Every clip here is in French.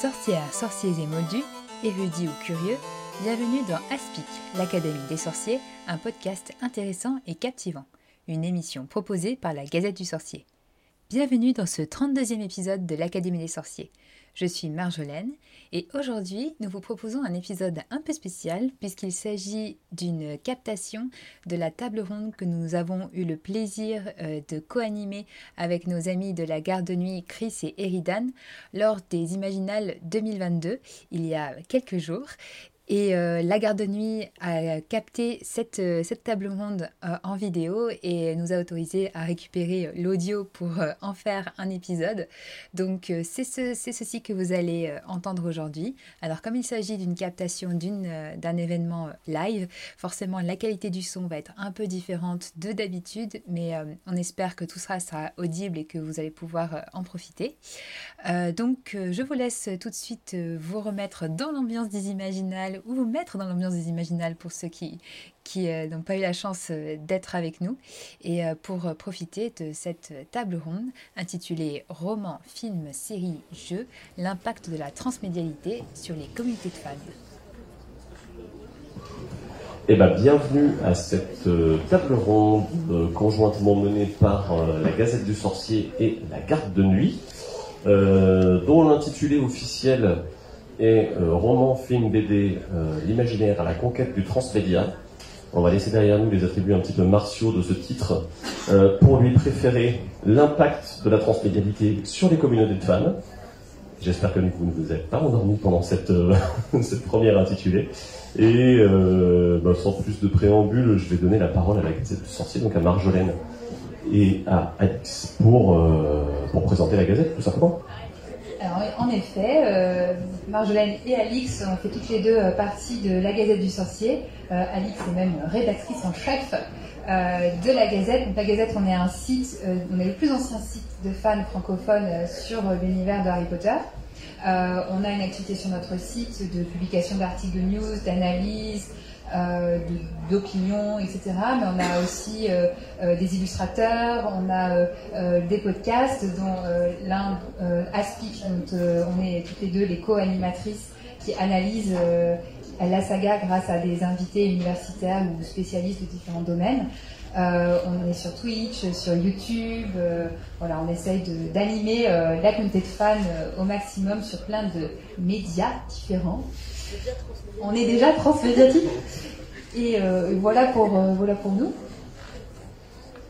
Sorcières, sorciers et moldus, érudits ou curieux, bienvenue dans Aspic, l'Académie des sorciers, un podcast intéressant et captivant, une émission proposée par la Gazette du Sorcier. Bienvenue dans ce 32e épisode de l'Académie des sorciers. Je suis Marjolaine et aujourd'hui nous vous proposons un épisode un peu spécial puisqu'il s'agit d'une captation de la table ronde que nous avons eu le plaisir euh, de co-animer avec nos amis de la garde de nuit Chris et Eridan lors des Imaginales 2022 il y a quelques jours et euh, la garde de nuit a capté cette, euh, table ronde euh, en vidéo et nous a autorisé à récupérer l'audio pour en faire un épisode. Donc c'est ce, ceci que vous allez entendre aujourd'hui. Alors comme il s'agit d'une captation d'un événement live, forcément la qualité du son va être un peu différente de d'habitude, mais on espère que tout sera audible et que vous allez pouvoir en profiter. donc je vous laisse tout de suite vous remettre dans l'ambiance des Imaginales ou vous mettre dans l'ambiance des Imaginales pour ceux qui, euh, n'ont pas eu la chance euh, d'être avec nous et euh, pour profiter de cette table ronde intitulée Roman, film, série, jeu, l'impact de la transmédialité sur les communautés de fans. Eh ben, bienvenue à cette table ronde conjointement menée par la Gazette du Sorcier et la Garde de Nuit, dont l'intitulé officiel et euh, roman, film, BD, euh, l'imaginaire à la conquête du transmédia. On va laisser derrière nous les attributs un petit peu martiaux de ce titre euh, pour lui préférer l'impact de la transmédialité sur les communautés de fans. J'espère que vous ne vous êtes pas endormis pendant cette, cette première intitulée. Et bah, sans plus de préambule, je vais donner la parole à la Gazette du Sorcier, donc à Marjolaine et à Alex pour, pour présenter la Gazette, tout simplement. En effet, euh, Marjolaine et Alix ont fait toutes les deux euh, partie de la Gazette du Sorcier. Euh, Alix est même rédactrice en chef de la Gazette. La Gazette, on est un site, on est le plus ancien site de fans francophones sur l'univers de Harry Potter. on a une activité sur notre site de publication d'articles de news, d'analyse, euh, d'opinion, etc. Mais on a aussi euh, euh, des illustrateurs, on a des podcasts, dont l'un, Aspic, dont on est toutes les deux les co-animatrices qui analysent la saga grâce à des invités universitaires ou spécialistes de différents domaines. on est sur Twitch, sur YouTube. voilà, on essaye d'animer la communauté de fans au maximum sur plein de médias différents. On est déjà transmédiatique. Et euh, voilà, pour, euh, voilà pour nous.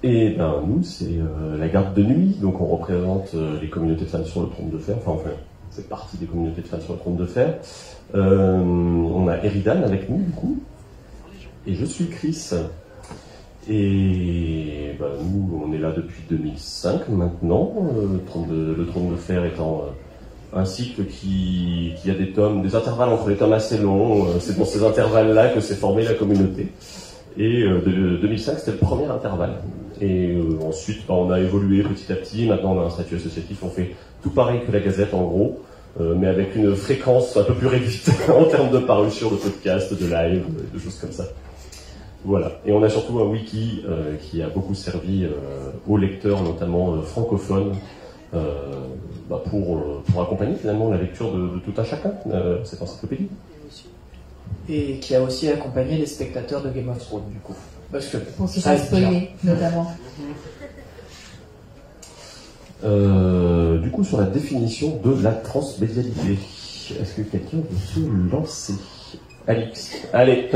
Et ben nous, c'est euh, la garde de nuit, donc on représente les communautés de fans sur le trône de fer, enfin enfin, c'est partie des communautés de fans sur le trône de fer. on a Eridan avec nous du coup, et je suis Chris. Et ben, nous, on est là depuis 2005 maintenant, le trône le trône de fer étant un cycle qui, a des tomes, des intervalles entre les tomes assez longs. Euh, c'est dans ces intervalles-là que s'est formée la communauté. Et euh, de, 2005, c'était le premier intervalle. Et euh, ensuite, bah, on a évolué petit à petit. Maintenant, on a un statut associatif. On fait tout pareil que la Gazette, en gros, mais avec une fréquence un peu plus réduite en termes de parution de podcasts, de live, de choses comme ça. Voilà. Et on a surtout un wiki qui a beaucoup servi aux lecteurs, notamment francophones, bah, pour, euh, pour accompagner finalement la lecture de, tout un chacun, euh, cette encyclopédie. Et qui a aussi accompagné les spectateurs de Game of Thrones, du coup. Parce que pour se faire spoiler, notamment. du coup, sur la définition de la transmédialité, est-ce que quelqu'un veut se lancer? Alix, allez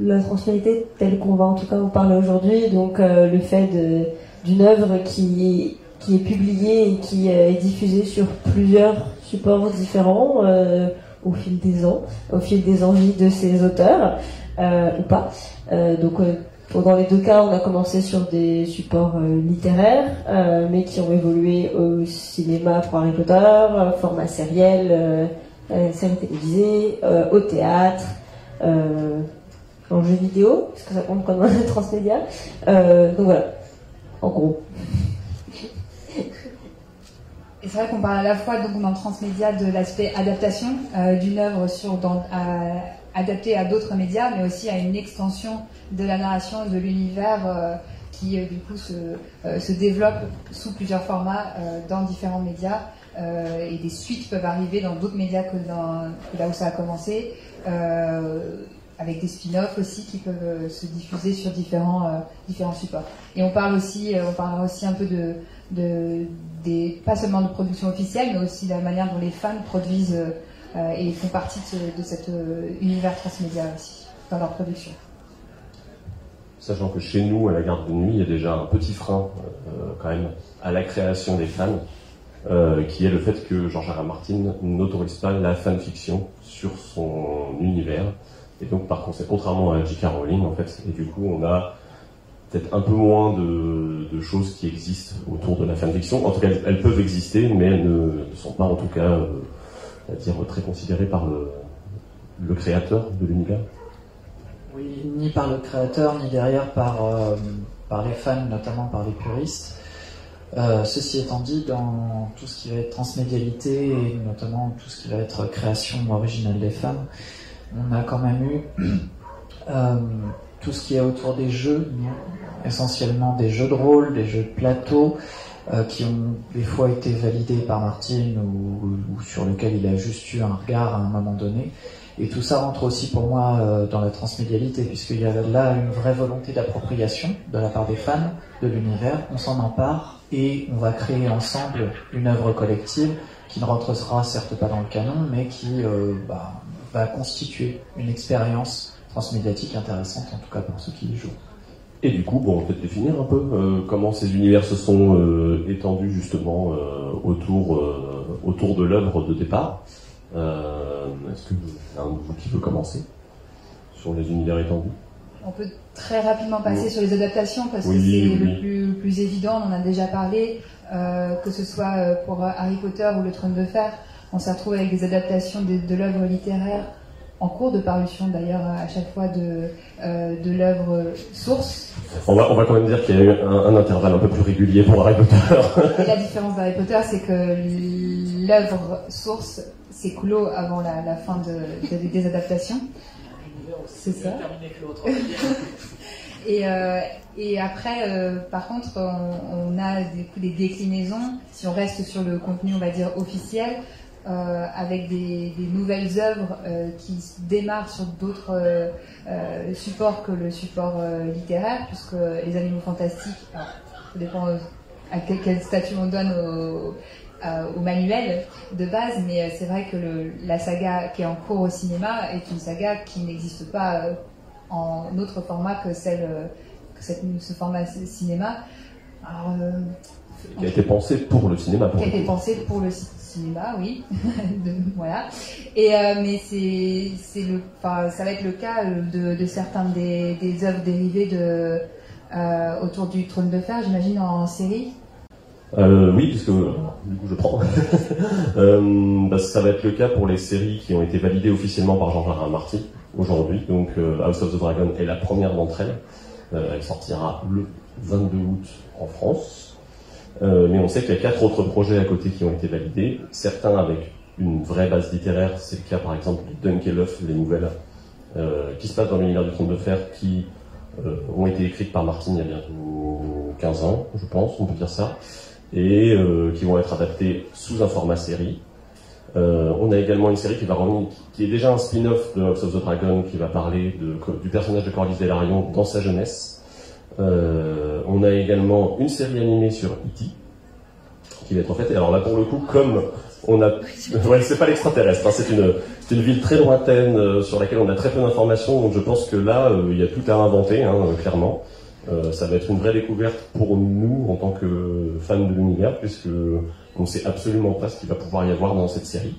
La transmédialité telle qu'on va en tout cas vous parler aujourd'hui, donc le fait de d'une œuvre qui, est publiée et qui est diffusée sur plusieurs supports différents euh, au fil des ans, au fil des envies de ces auteurs, euh, ou pas. Euh, donc, dans les deux cas, on a commencé sur des supports littéraires, mais qui ont évolué au cinéma pour Harry Potter, format sériel, série télévisée, au théâtre, en jeu vidéo, parce que ça compte comme un transmédia. donc voilà, en gros. Et c'est vrai qu'on parle à la fois donc dans transmédia de l'aspect adaptation euh, d'une œuvre sur adaptée à d'autres médias, mais aussi à une extension de la narration de l'univers euh, qui euh, du coup se, se, développe sous plusieurs formats dans différents médias. et des suites peuvent arriver dans d'autres médias que, dans, que, là où ça a commencé, avec des spin-offs aussi qui peuvent se diffuser sur différents, différents supports. Et on parle aussi, on parlera aussi un peu de, pas seulement de production officielle, mais aussi de la manière dont les fans produisent et font partie de, cet univers transmédia aussi dans leur production sachant que chez nous, à la garde de nuit, il y a déjà un petit frein euh, quand même à la création des fans, euh, qui est le fait que George R. Martin n'autorise pas la fanfiction sur son univers. Et donc, par conséquent, contrairement à J.K. Rowling, en fait, et du coup, on a peut-être un peu moins de, choses qui existent autour de la fanfiction. En tout cas, elles, peuvent exister, mais elles ne, sont pas, en tout cas, euh, dire, très considérées par le créateur de l'univers. Oui, ni par le créateur, ni derrière par, euh, les fans, notamment par les puristes. Euh, ceci étant dit, dans tout ce qui va être transmédialité et notamment tout ce qui va être création originale des femmes, on a quand même eu euh, tout ce qui est autour des jeux, essentiellement des jeux de rôle, des jeux de plateau, qui ont des fois été validés par Martine ou, sur lesquels il a juste eu un regard à un moment donné. Et tout ça rentre aussi pour moi euh, dans la transmédialité, puisqu'il y a là une vraie volonté d'appropriation de la part des fans de l'univers. On s'en empare et on va créer ensemble une œuvre collective qui ne rentrera certes pas dans le canon, mais qui euh, bah, va constituer une expérience transmédiatique intéressante, en tout cas pour ceux qui y jouent. Et du coup, bon, on va peut-être définir un peu euh, comment ces univers se sont étendus justement autour, autour de l'œuvre de départ. Euh, est-ce que a un de vous qui veut commencer sur les univers étendus? On peut très rapidement passer sur les adaptations parce que c'est le plus, évident, on en a déjà parlé, euh, que ce soit euh, pour Harry Potter ou Le Trône de Fer, on s'est retrouvé avec des adaptations de, l'œuvre littéraire en cours de parution d'ailleurs à chaque fois de, de l'œuvre source. On va, on va quand même dire qu'il y a eu un, intervalle un peu plus régulier pour Harry Potter. la différence d'Harry Potter, c'est que l'œuvre source c'est clos avant la, fin des adaptations. C'est ça. et, euh, et après, euh, par contre, on, a des, déclinaisons, si on reste sur le contenu, on va dire, officiel, euh, avec des, nouvelles œuvres qui démarrent sur d'autres supports que le support littéraire, puisque les animaux fantastiques, alors, ça dépend à quel, statut on donne euh, au manuel de base, mais euh, c'est vrai que le, la saga qui est en cours au cinéma est une saga qui n'existe pas euh, en autre format que, celle, que cette, ce format cinéma. Alors, qui a été pensé pour le cinéma. qui a été pensé pour le cinéma, oui. voilà. Et mais c'est, c'est le, ça va être le cas de, de certains des, des œuvres dérivées de autour du Trône de Fer, j'imagine en série. Euh, oui, puisque du coup je prends. euh, bah, ça va être le cas pour les séries qui ont été validées officiellement par R. Martin aujourd'hui. Donc euh, House of the Dragon est la première d'entre elles. Euh, elle sortira le 22 août en France. Euh, mais on sait qu'il y a quatre autres projets à côté qui ont été validés. Certains avec une vraie base littéraire. C'est le cas par exemple de Dunkelhoff, les nouvelles qui se passent dans l'univers du Trône de Fer, qui ont été écrites par Martin il y a bientôt 15 ans, je pense, on peut dire ça et euh, qui vont être adaptés sous un format série. Euh, on a également une série qui est déjà un spin-off de House of the Dragon, qui va parler du personnage de Corlys Velaryon dans sa jeunesse. Euh, on a également une série animée sur E.T. qui va être en fait. Et alors là, pour le coup, comme on a, ouais, c'est pas l'extraterrestre, hein, c'est une, une ville très lointaine euh, sur laquelle on a très peu d'informations. Donc je pense que là, euh, il y a tout à inventer, hein, clairement. Ça va être une vraie découverte pour nous en tant que fans de l'univers, puisque on ne sait absolument pas ce qu'il va pouvoir y avoir dans cette série.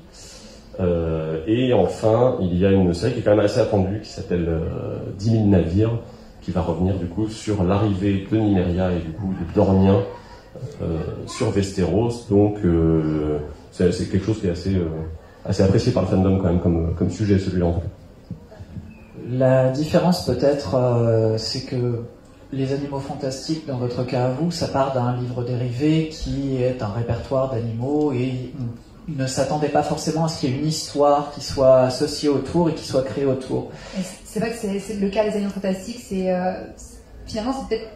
Et enfin, il y a une série qui est quand même assez attendue, qui s'appelle euh, 10 000 navires, qui va revenir du coup sur l'arrivée de Nymeria et du coup de Dorniens euh, sur Westeros. Donc c'est quelque chose qui est assez, assez apprécié par le fandom quand même comme, comme sujet celui-là La différence peut-être, c'est que les animaux fantastiques, dans votre cas à vous, ça part d'un livre dérivé qui est un répertoire d'animaux et ne s'attendait pas forcément à ce qu'il y ait une histoire qui soit associée autour et qui soit créée autour. C'est vrai que c'est le cas des animaux fantastiques, c'est euh, finalement c'est peut-être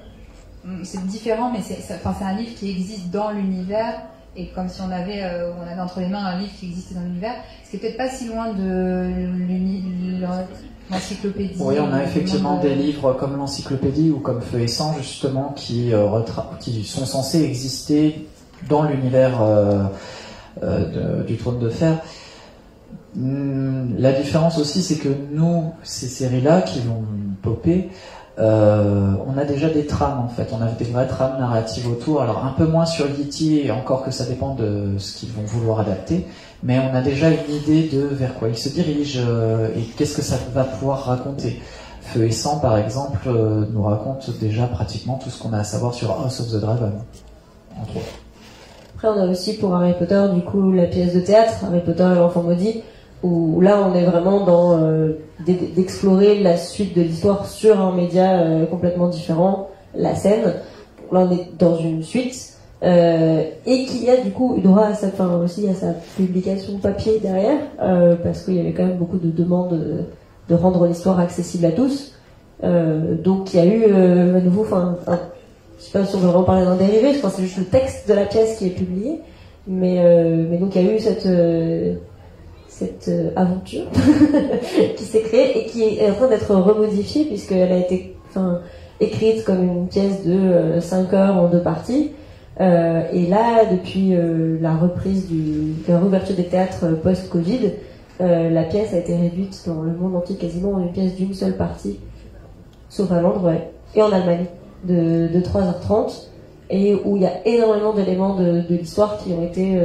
c'est différent, mais c'est un livre qui existe dans l'univers et comme si on avait, on avait entre les mains un livre qui existait dans l'univers. C'est peut-être pas si loin de l'encyclopédie. Oui, on a effectivement des livres comme l'encyclopédie ou comme Feu et Sang, justement, qui, qui sont censés exister dans l'univers du trône de fer. Hmm, la différence aussi, c'est que nous, ces séries-là qui vont popper, euh, on a déjà des trames en fait, on a des vraies trames narratives autour. Alors un peu moins sur Yeti, encore que ça dépend de ce qu'ils vont vouloir adapter, mais on a déjà une idée de vers quoi il se dirige euh, et qu'est-ce que ça va pouvoir raconter. Feu et Sang, par exemple, euh, nous raconte déjà pratiquement tout ce qu'on a à savoir sur House of the Dragon, entre autres. Après, on a aussi pour Harry Potter, du coup, la pièce de théâtre, Harry Potter et l'enfant maudit, où là on est vraiment dans euh, d'explorer la suite de l'histoire sur un média euh, complètement différent, la scène. Là on est dans une suite euh, et qui a du coup eu droit à sa, fin aussi à sa publication papier derrière parce qu'il y avait quand même beaucoup de demandes de rendre l'histoire accessible à tous. donc il y a eu à nouveau, enfin, je sais pas si on veut vraiment parler d'un dérivé, je pense que c'est juste le texte de la pièce qui est publié, mais mais donc il y a eu cette cette euh, aventure qui s'est créée et qui est en train d'être remodifiée puisqu'elle a été écrite comme une pièce de 5 euh, heures en deux parties. Euh, et là, depuis la reprise du, la réouverture des théâtres post-Covid, la pièce a été réduite dans le monde entier quasiment en une pièce d'une seule partie, sauf à Londres et en Allemagne, de, de 3h30, et où il y a énormément d'éléments de, de l'histoire qui ont été,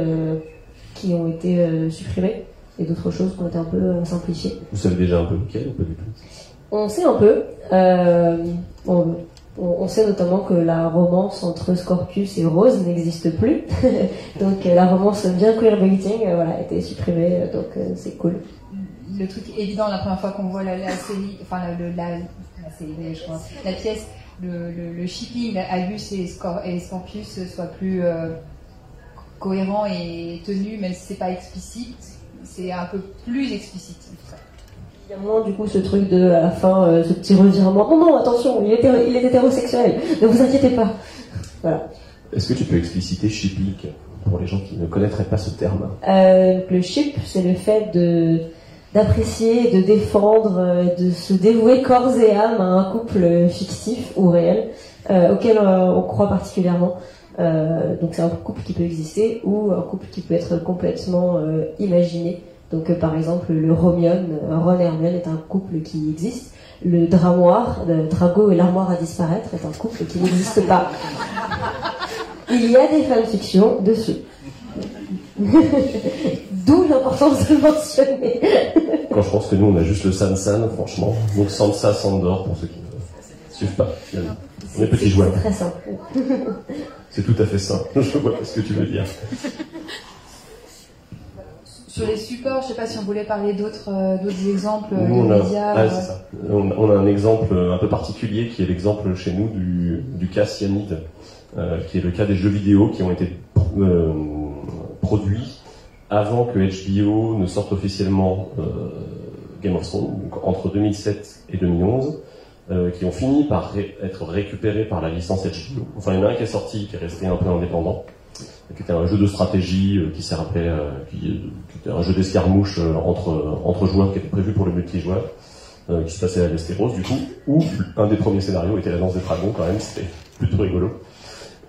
qui ont été supprimés et d'autres choses qui ont été un peu euh, simplifiées. Vous savez déjà un peu lequel ou pas du tout? On sait un peu. Euh, on, sait notamment que la romance entre Scorpius et Rose n'existe plus. donc euh, la romance bien queerbaiting voilà, a été supprimée, donc c'est cool. Le truc évident la première fois qu'on voit la, série, enfin la, série, je crois, la pièce, le, shipping Albus et, et Scorpius soit plus cohérent et tenu, même si c'est pas explicite c'est un peu plus explicite. Il y a moins du coup ce truc de à la fin euh, ce petit revirement. Non non attention, il est, il est hétérosexuel. Ne vous inquiétez pas. Voilà. Est-ce que tu peux expliciter shipping pour les gens qui ne connaîtraient pas ce terme? Euh, Le ship, c'est le fait de d'apprécier, de défendre, euh, de se dévouer corps et âme à un couple fictif ou réel auquel on croit particulièrement. Euh, donc c'est un couple qui peut exister ou un couple qui peut être complètement euh, imaginé. Donc euh, par exemple le Romion, Ron et Hermione est un couple qui existe. Le Dramoir, le Drago et l'armoire à disparaître est un couple qui n'existe pas. Il y a des fanfictions dessus. D'où l'importance de mentionner. Quand je pense que nous on a juste le San San, franchement. Donc Sansa, Sandor pour ceux qui ne suivent pas. On est petits joueurs. C'est très simple. C'est tout à fait ça. Je vois ce que tu veux dire. Sur les supports, je ne sais pas si on voulait parler d'autres euh, exemples, on, a, euh. On, a un exemple un peu particulier qui est l'exemple chez nous du, du cas Cyanide, euh, qui est le cas des jeux vidéo qui ont été produits avant que HBO ne sorte officiellement Game of Thrones, donc entre 2007 et 2011. Euh, qui ont fini par être récupérés par la licence HBO. Enfin, il y en a un qui est sorti, qui est resté un peu indépendant, qui était un jeu de stratégie euh, qui servait, euh, qui, était un jeu d'escarmouche entre entre joueurs qui était prévu pour le multijoueur, qui se passait à Westeros du coup, où un des premiers scénarios était la danse des dragons quand même, c'était plutôt rigolo.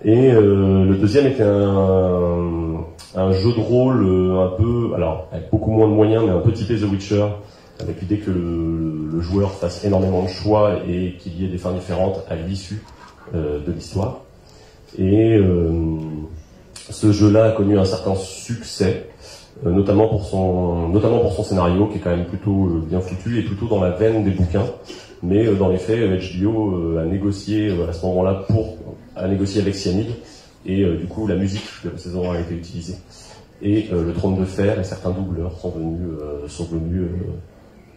Et le deuxième était un jeu de rôle un peu, alors avec beaucoup moins de moyens, mais un peu typé The Witcher, avec l'idée que le, joueur fasse énormément de choix et qu'il y ait des fins différentes à l'issue euh, de l'histoire. Et euh, ce jeu-là a connu un certain succès, euh, notamment pour son notamment pour son scénario qui est quand même plutôt bien foutu et plutôt dans la veine des bouquins. Mais dans les faits, HBO a négocié à ce moment-là pour a négocié avec Cyanide et du coup la musique de la saison a été utilisée. Et le trône de fer et certains doubleurs sont venus sont venus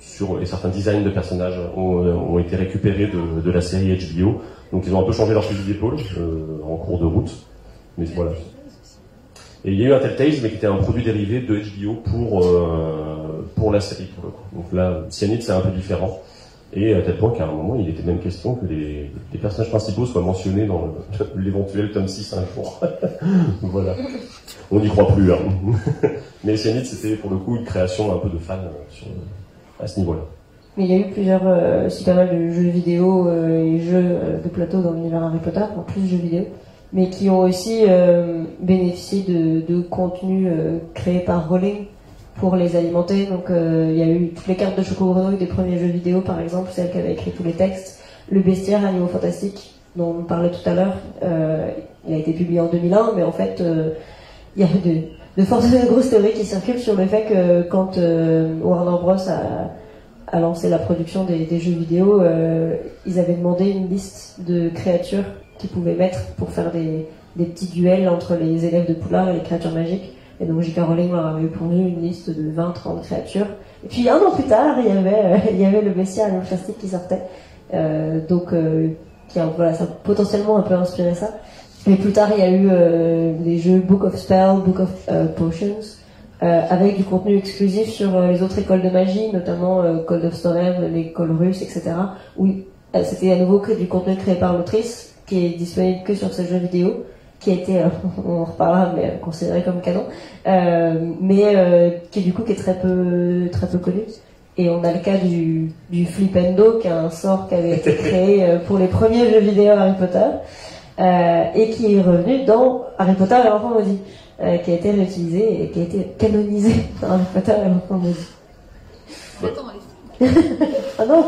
sur, et certains designs de personnages ont, été récupérés de, la série HBO. Donc ils ont un peu changé leur fusil d'épaule euh, en cours de route. Mais voilà. Et il y a eu un Telltales, mais qui était un produit dérivé de HBO pour, euh, pour la série. Donc là, Cyanide, c'est un peu différent. Et à tel point qu'à un moment, il était même question que les, personnages principaux soient mentionnés dans l'éventuel tome 6 un jour. voilà. on n'y croit plus. Hein. Mais Cyanide, c'était pour le coup une création un peu de fan sur, à ce niveau-là. Mais il y a eu plusieurs, aussi pas mal de jeux vidéo et jeux de plateau dans l'univers Harry Potter, en plus de jeux vidéo mais qui ont aussi euh, bénéficié de, de contenu euh, créé par Rowling pour les alimenter. Donc euh, il y a eu toutes les cartes de Choco Grenouille des premiers jeux vidéo, par exemple, celle qui avait écrit tous les textes. Le bestiaire Animaux Fantastiques, dont on parlait tout à l'heure, il a été publié en 2001, mais en fait, il y a de, de fortes grosses théories qui circulent sur le fait que quand Warner Bros. a a lancé la production des, jeux vidéo, ils avaient demandé une liste de créatures qu'ils pouvaient mettre pour faire des, des, petits duels entre les élèves de Poulard et les créatures magiques. Et donc J.K. Rowling leur avait pondu une liste de 20-30 créatures. Et puis un an plus tard, il y avait, euh, il y avait le bestiaire plastique qui sortait. Euh, donc, euh, voilà, ça a potentiellement un peu inspiré ça. Mais plus tard, il y a eu euh, les jeux Book of Spells, Book of euh, Potions, avec du contenu exclusif sur les autres écoles de magie, notamment Code of Storm, l'école russe, etc. Où c'était à nouveau du contenu créé par l'autrice qui est disponible que sur ce jeu vidéo, qui a été, on en reparlera, mais considéré comme canon, euh, mais euh, qui du coup qui est très peu très peu connu. Et on a le cas du, du Flipendo, qui est un sort qui avait été créé euh, pour les premiers jeux vidéo Harry Potter, euh, et qui est revenu dans Harry Potter et l'enfant maudit, euh, qui a été réutilisé et qui a été canonisé dans Harry Potter et l'enfant maudit. ah non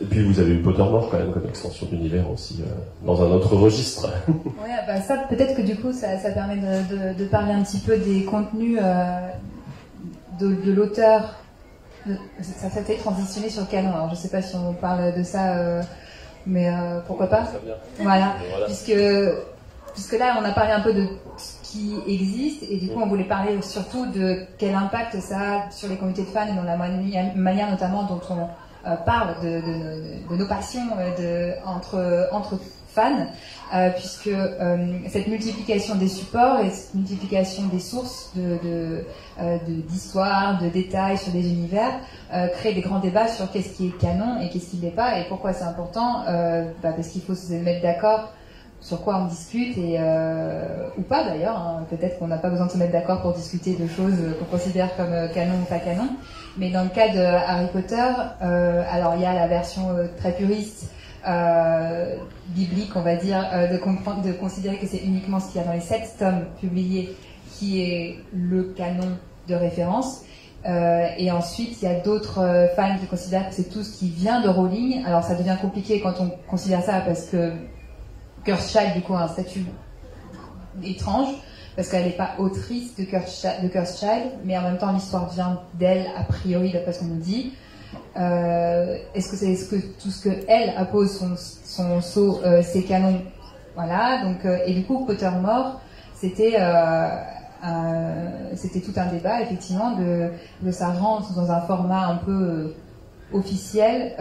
et puis vous avez eu Pottermore quand même comme extension d'univers aussi, euh, dans un autre registre. ouais, bah ça peut-être que du coup ça, ça permet de, de, de, parler un petit peu des contenus euh, de, de l'auteur. Ça s'est transitionné sur le canon, alors je sais pas si on parle de ça, euh, mais euh, pourquoi pas voilà. voilà, puisque puisque là on a parlé un peu de ce qui existe et du coup on voulait parler surtout de quel impact ça a sur les communautés de fans et dans la manière notamment dont on euh, parle de, nos passions euh, de, entre, fans, euh, puisque cette multiplication des supports et cette multiplication des sources de, d'histoire, de, détails sur des univers crée des grands débats sur qu'est-ce qui est canon et qu'est-ce qui n'est pas et pourquoi c'est important, bah, parce qu'il faut se mettre d'accord sur quoi on discute et ou pas d'ailleurs. Hein. Peut-être qu'on n'a pas besoin de se mettre d'accord pour discuter de choses qu'on considère comme canon ou pas canon. Mais dans le cas de Harry Potter, euh, alors il y a la version euh, très puriste, euh, biblique, on va dire, de, de, considérer que c'est uniquement ce qu'il y a dans les sept tomes publiés qui est le canon de référence. Et ensuite, il y a d'autres fans qui considèrent que c'est tout ce qui vient de Rowling. Alors ça devient compliqué quand on considère ça parce que Cursed du coup, a un statut étrange parce qu'elle n'est pas autrice de Cursed Child, mais en même temps l'histoire vient d'elle a priori d'après ce qu'on nous dit. Euh, est-ce que c'est ce que tout ce que elle appose son, son saut, euh, c'est canon, voilà. Donc euh, et du coup Pottermore, c'était c'était tout un débat effectivement de, de ça rentre dans un format un peu officiel,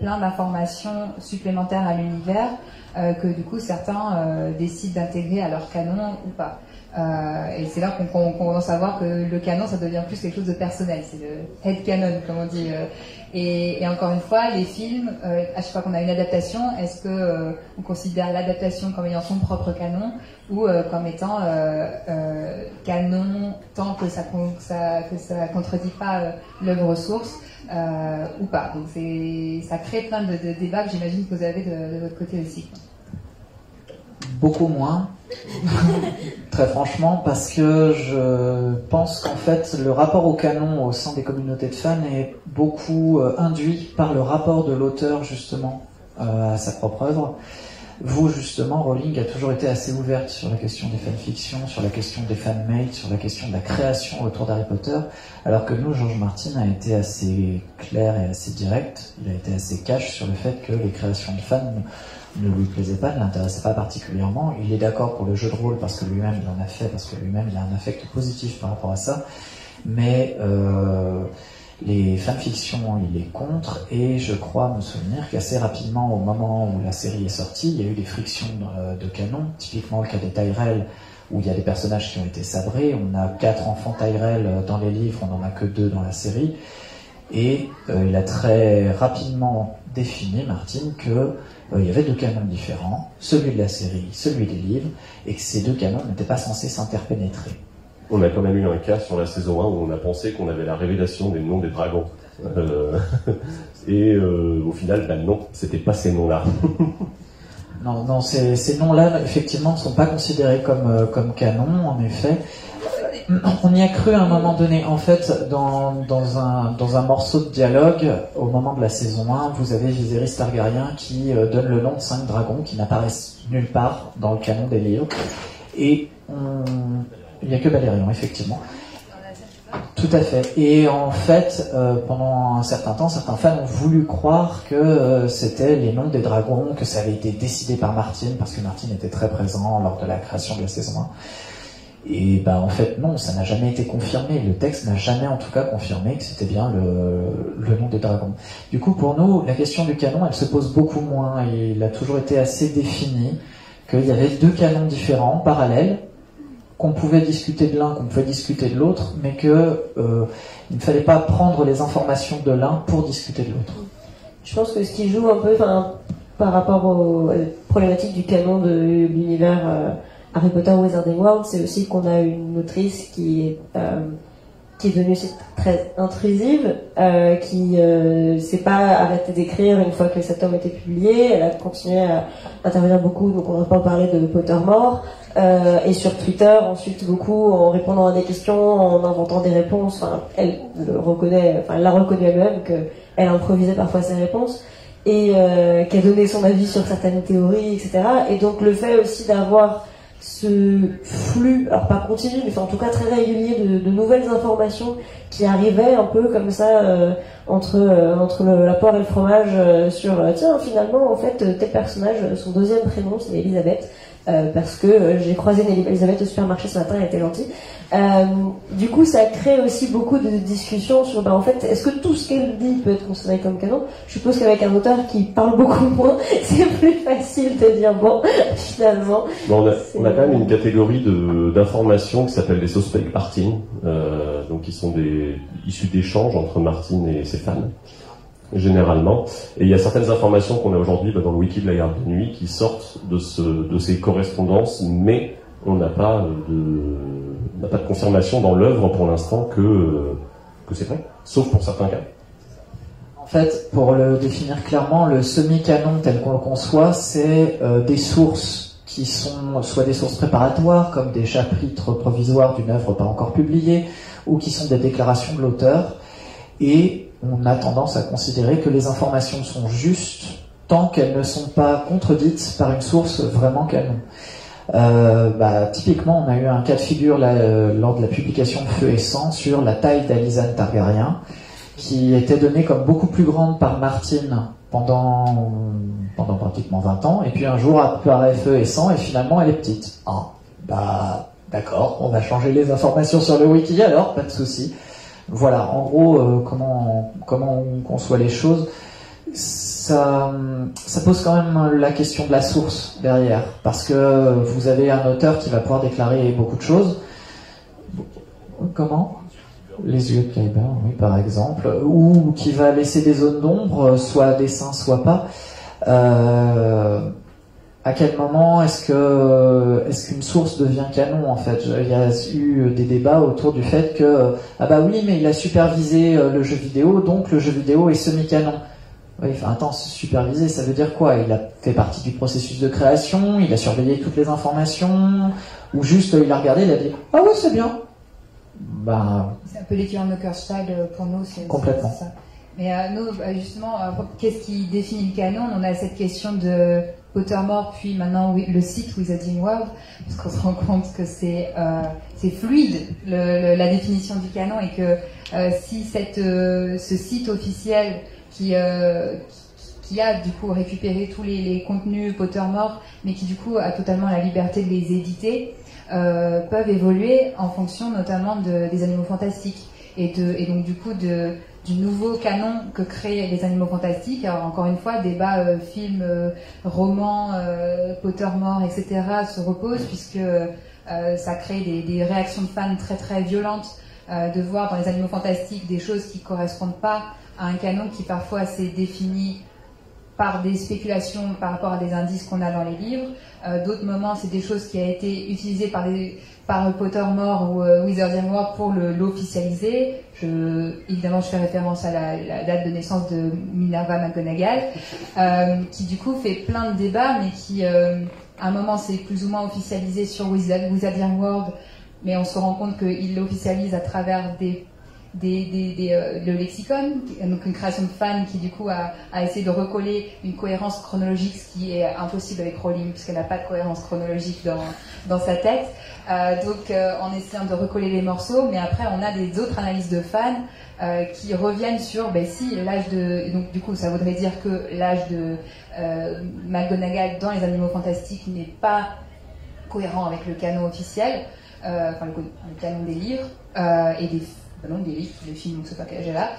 plein d'informations supplémentaires à l'univers que du coup certains décident d'intégrer à leur canon ou pas. Euh, et c'est là qu'on commence à voir que le canon, ça devient plus quelque chose de personnel. C'est le head canon, comme on dit. Euh. Et, encore une fois, les films, euh, à chaque fois qu'on a une adaptation, est-ce que euh, on considère l'adaptation comme ayant son propre canon ou comme étant canon tant que ça, que contredit pas l'œuvre source ou pas Donc ça crée plein de, débats que j'imagine que vous avez de votre côté aussi. Beaucoup moins. Très franchement, parce que je pense qu'en fait, le rapport au canon au sein des communautés de fans est beaucoup euh, induit par le rapport de l'auteur, justement, euh, à sa propre œuvre. Vous, justement, Rowling a toujours été assez ouverte sur la question des fanfictions, sur la question des fanmates, sur la question de la création autour d'Harry Potter, alors que nous, George Martin a été assez clair et assez direct, il a été assez cash sur le fait que les créations de fans ne lui plaisait pas, ne l'intéressait pas particulièrement. Il est d'accord pour le jeu de rôle parce que lui-même il en a fait, parce que lui-même il a un affect positif par rapport à ça. Mais euh, les fanfictions, il est contre. Et je crois me souvenir qu'assez rapidement, au moment où la série est sortie, il y a eu des frictions de, canon. Typiquement le cas des Tyrell, où il y a des personnages qui ont été sabrés. On a quatre enfants Tyrell dans les livres, on n'en a que deux dans la série. Et il a très rapidement défini, Martin, que il y avait deux canons différents, celui de la série, celui des livres, et que ces deux canons n'étaient pas censés s'interpénétrer. On a quand même eu un cas sur la saison 1 où on a pensé qu'on avait la révélation des noms des dragons. Euh, et euh, au final, ben non, c'était pas ces noms-là. non, non, ces, ces noms-là, effectivement, ne sont pas considérés comme, euh, comme canon, en effet. On y a cru à un moment donné. En fait, dans, un, morceau de dialogue, au moment de la saison 1, vous avez Viserys Targaryen qui donne le nom de cinq dragons qui n'apparaissent nulle part dans le canon des livres. Et il n'y a que Balérion, effectivement. Tout à fait. Et en fait, euh, pendant un certain temps, certains fans ont voulu croire que euh, c'était les noms des dragons, que ça avait été décidé par Martine, parce que Martine était très présent lors de la création de la saison 1. Et ben en fait non, ça n'a jamais été confirmé. Le texte n'a jamais en tout cas confirmé que c'était bien le, le, nom des dragons. Du coup pour nous, la question du canon, elle se pose beaucoup moins. Et il a toujours été assez défini qu'il y avait deux canons différents, parallèles, qu'on pouvait discuter de l'un, qu'on pouvait discuter de l'autre, mais qu'il euh, ne fallait pas prendre les informations de l'un pour discuter de l'autre. Je pense que ce qui joue un peu par rapport aux, problématiques du canon de l'univers euh, Harry Potter Wizarding World, c'est aussi qu'on a une autrice qui est euh, qui est devenue très intrusive, euh, qui euh, s'est pas arrêtée d'écrire une fois que cet homme était publié. Elle a continué à intervenir beaucoup, donc on va pas parler de Pottermore. Euh, et sur Twitter, ensuite beaucoup en répondant à des questions, en inventant des réponses. Enfin, elle le reconnaît, enfin, elle l'a reconnu elle-même qu'elle improvisait parfois ses réponses et euh, qu'elle donnait son avis sur certaines théories, etc. Et donc le fait aussi d'avoir ce flux, alors pas continu, mais en tout cas très régulier de, nouvelles informations qui arrivaient un peu comme ça euh, entre euh, entre la poire et le fromage euh, sur tiens finalement en fait tel personnage son deuxième prénom c'est Elisabeth parce que j'ai croisé Elisabeth au supermarché ce matin elle était gentille euh, du coup, ça crée aussi beaucoup de discussions sur, bah, en fait, est-ce que tout ce qu'elle dit peut être considéré comme canon? Je suppose qu'avec un auteur qui parle beaucoup moins, c'est plus facile de dire, bon, finalement. on, a, on, a, quand même une catégorie d'informations qui s'appelle les suspects Martin, euh, donc qui sont des, issus d'échanges entre Martine et ses fans généralement. Et il y a certaines informations qu'on a aujourd'hui bah, dans le wiki de la garde de nuit qui sortent de, ce, de ces correspondances, mais on n'a pas de confirmation dans l'œuvre pour l'instant que, que c'est vrai, sauf pour certains cas. En fait, pour le définir clairement, le semi-canon tel qu'on le conçoit, c'est euh, des sources qui sont soit des sources préparatoires, comme des chapitres provisoires d'une œuvre pas encore publiée, ou qui sont des déclarations de l'auteur, et on a tendance à considérer que les informations sont justes tant qu'elles ne sont pas contredites par une source vraiment canon. Euh, bah, typiquement, on a eu un cas de figure euh, lors de la publication de Feu et Sang sur la taille d'Alizane Targaryen, qui était donnée comme beaucoup plus grande par Martine pendant, pratiquement 20 ans, et puis un jour apparaît Feu et Sang, et finalement elle est petite. Ah, bah d'accord, on va changer les informations sur le wiki alors, pas de souci. Voilà, en gros, euh, comment on conçoit les choses ça, pose quand même la question de la source derrière, parce que vous avez un auteur qui va pouvoir déclarer beaucoup de choses. Comment? Les yeux de Kyber, oui, par exemple, ou qui va laisser des zones d'ombre, soit à dessin, soit pas. Euh, à quel moment est-ce que est-ce qu'une source devient canon en fait? Il y a eu des débats autour du fait que ah bah oui mais il a supervisé euh, le jeu vidéo donc le jeu vidéo est semi-canon. Oui, enfin, attends, superviser, ça veut dire quoi? Il a fait partie du processus de création, il a surveillé toutes les informations, ou juste il a regardé, il a dit Ah oui, c'est bien. Ben, c'est un peu l'équivalent de Kurzweil euh, pour nous, complètement. Ça. Mais euh, nous, bah, justement, euh, qu'est-ce qui définit le canon? On a cette question de Pottermore, puis maintenant le site Wizarding World, parce qu'on se rend compte que c'est c'est fluide la définition du canon et que si cette, ce site officiel qui, euh, qui a du coup récupéré tous les, contenus Pottermore, mais qui du coup a totalement la liberté de les éditer, euh, peuvent évoluer en fonction notamment de, des animaux fantastiques et, donc du coup du nouveau canon que créent les animaux fantastiques. Alors encore une fois, débat euh, film, euh, roman, euh, Pottermore, etc. se repose puisque ça crée des, des, réactions de fans très très violentes de voir dans les animaux fantastiques des choses qui correspondent pas à un canon qui parfois s'est défini par des spéculations par rapport à des indices qu'on a dans les livres. D'autres moments, c'est des choses qui ont été utilisées par des par Pottermore ou euh, Wizarding World pour l'officialiser. Évidemment, je fais référence à la, date de naissance de Minerva McGonagall, euh, qui du coup fait plein de débats, mais qui, euh, à un moment, c'est plus ou moins officialisé sur Wizarding World, mais on se rend compte qu'il l'officialise à travers euh, le lexicon, donc une création de fan qui du coup a, essayé de recoller une cohérence chronologique, ce qui est impossible avec Rowling puisqu'elle n'a pas de cohérence chronologique dans, dans sa tête. Euh, donc euh, en essayant de recoller les morceaux, mais après on a des autres analyses de fans qui reviennent sur, ben si l'âge de, donc du coup ça voudrait dire que l'âge de McGonagall dans les Animaux Fantastiques n'est pas cohérent avec le canon officiel, enfin le, le, canon des livres et des non des livres, des films, c'est pas quel là.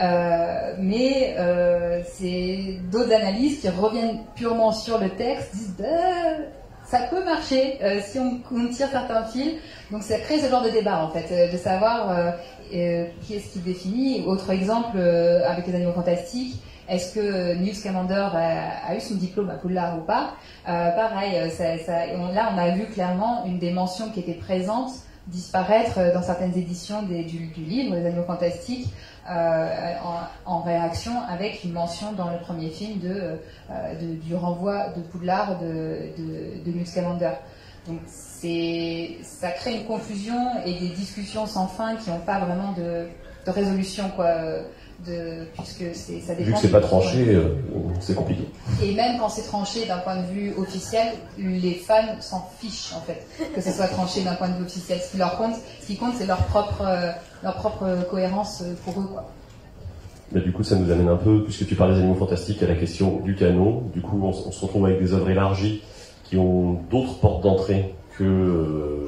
Euh, mais euh, c'est d'autres analyses qui reviennent purement sur le texte, disent bah, ça peut marcher euh, si on, tire certains fils. Donc ça crée ce genre de débat en fait, de savoir qui est-ce qui définit. Autre exemple avec les animaux fantastiques. Est-ce que Newt Scamander a, eu son diplôme à Poudlard ou pas? Pareil, ça, ça, là on a vu clairement une des mentions qui était présente disparaître dans certaines éditions du, livre, Les Animaux Fantastiques, euh, en, réaction avec une mention dans le premier film de, euh, du renvoi de Poudlard de, de, de Scamander. Donc ça crée une confusion et des discussions sans fin qui n'ont pas vraiment de, de résolution. Quoi de, puisque ça dépend. Vu que c'est pas tranché, euh, c'est compliqué. Et même quand c'est tranché d'un point de vue officiel, les fans s'en fichent en fait que ce soit tranché d'un point de vue officiel. Ce qui leur compte, ce qui compte, c'est leur propre, euh, leur propre cohérence euh, pour eux, quoi. Mais du coup, ça nous amène un peu, puisque tu parles des animaux fantastiques, à la question du canon. Du coup, on, se retrouve avec des œuvres élargies qui ont d'autres portes d'entrée que le,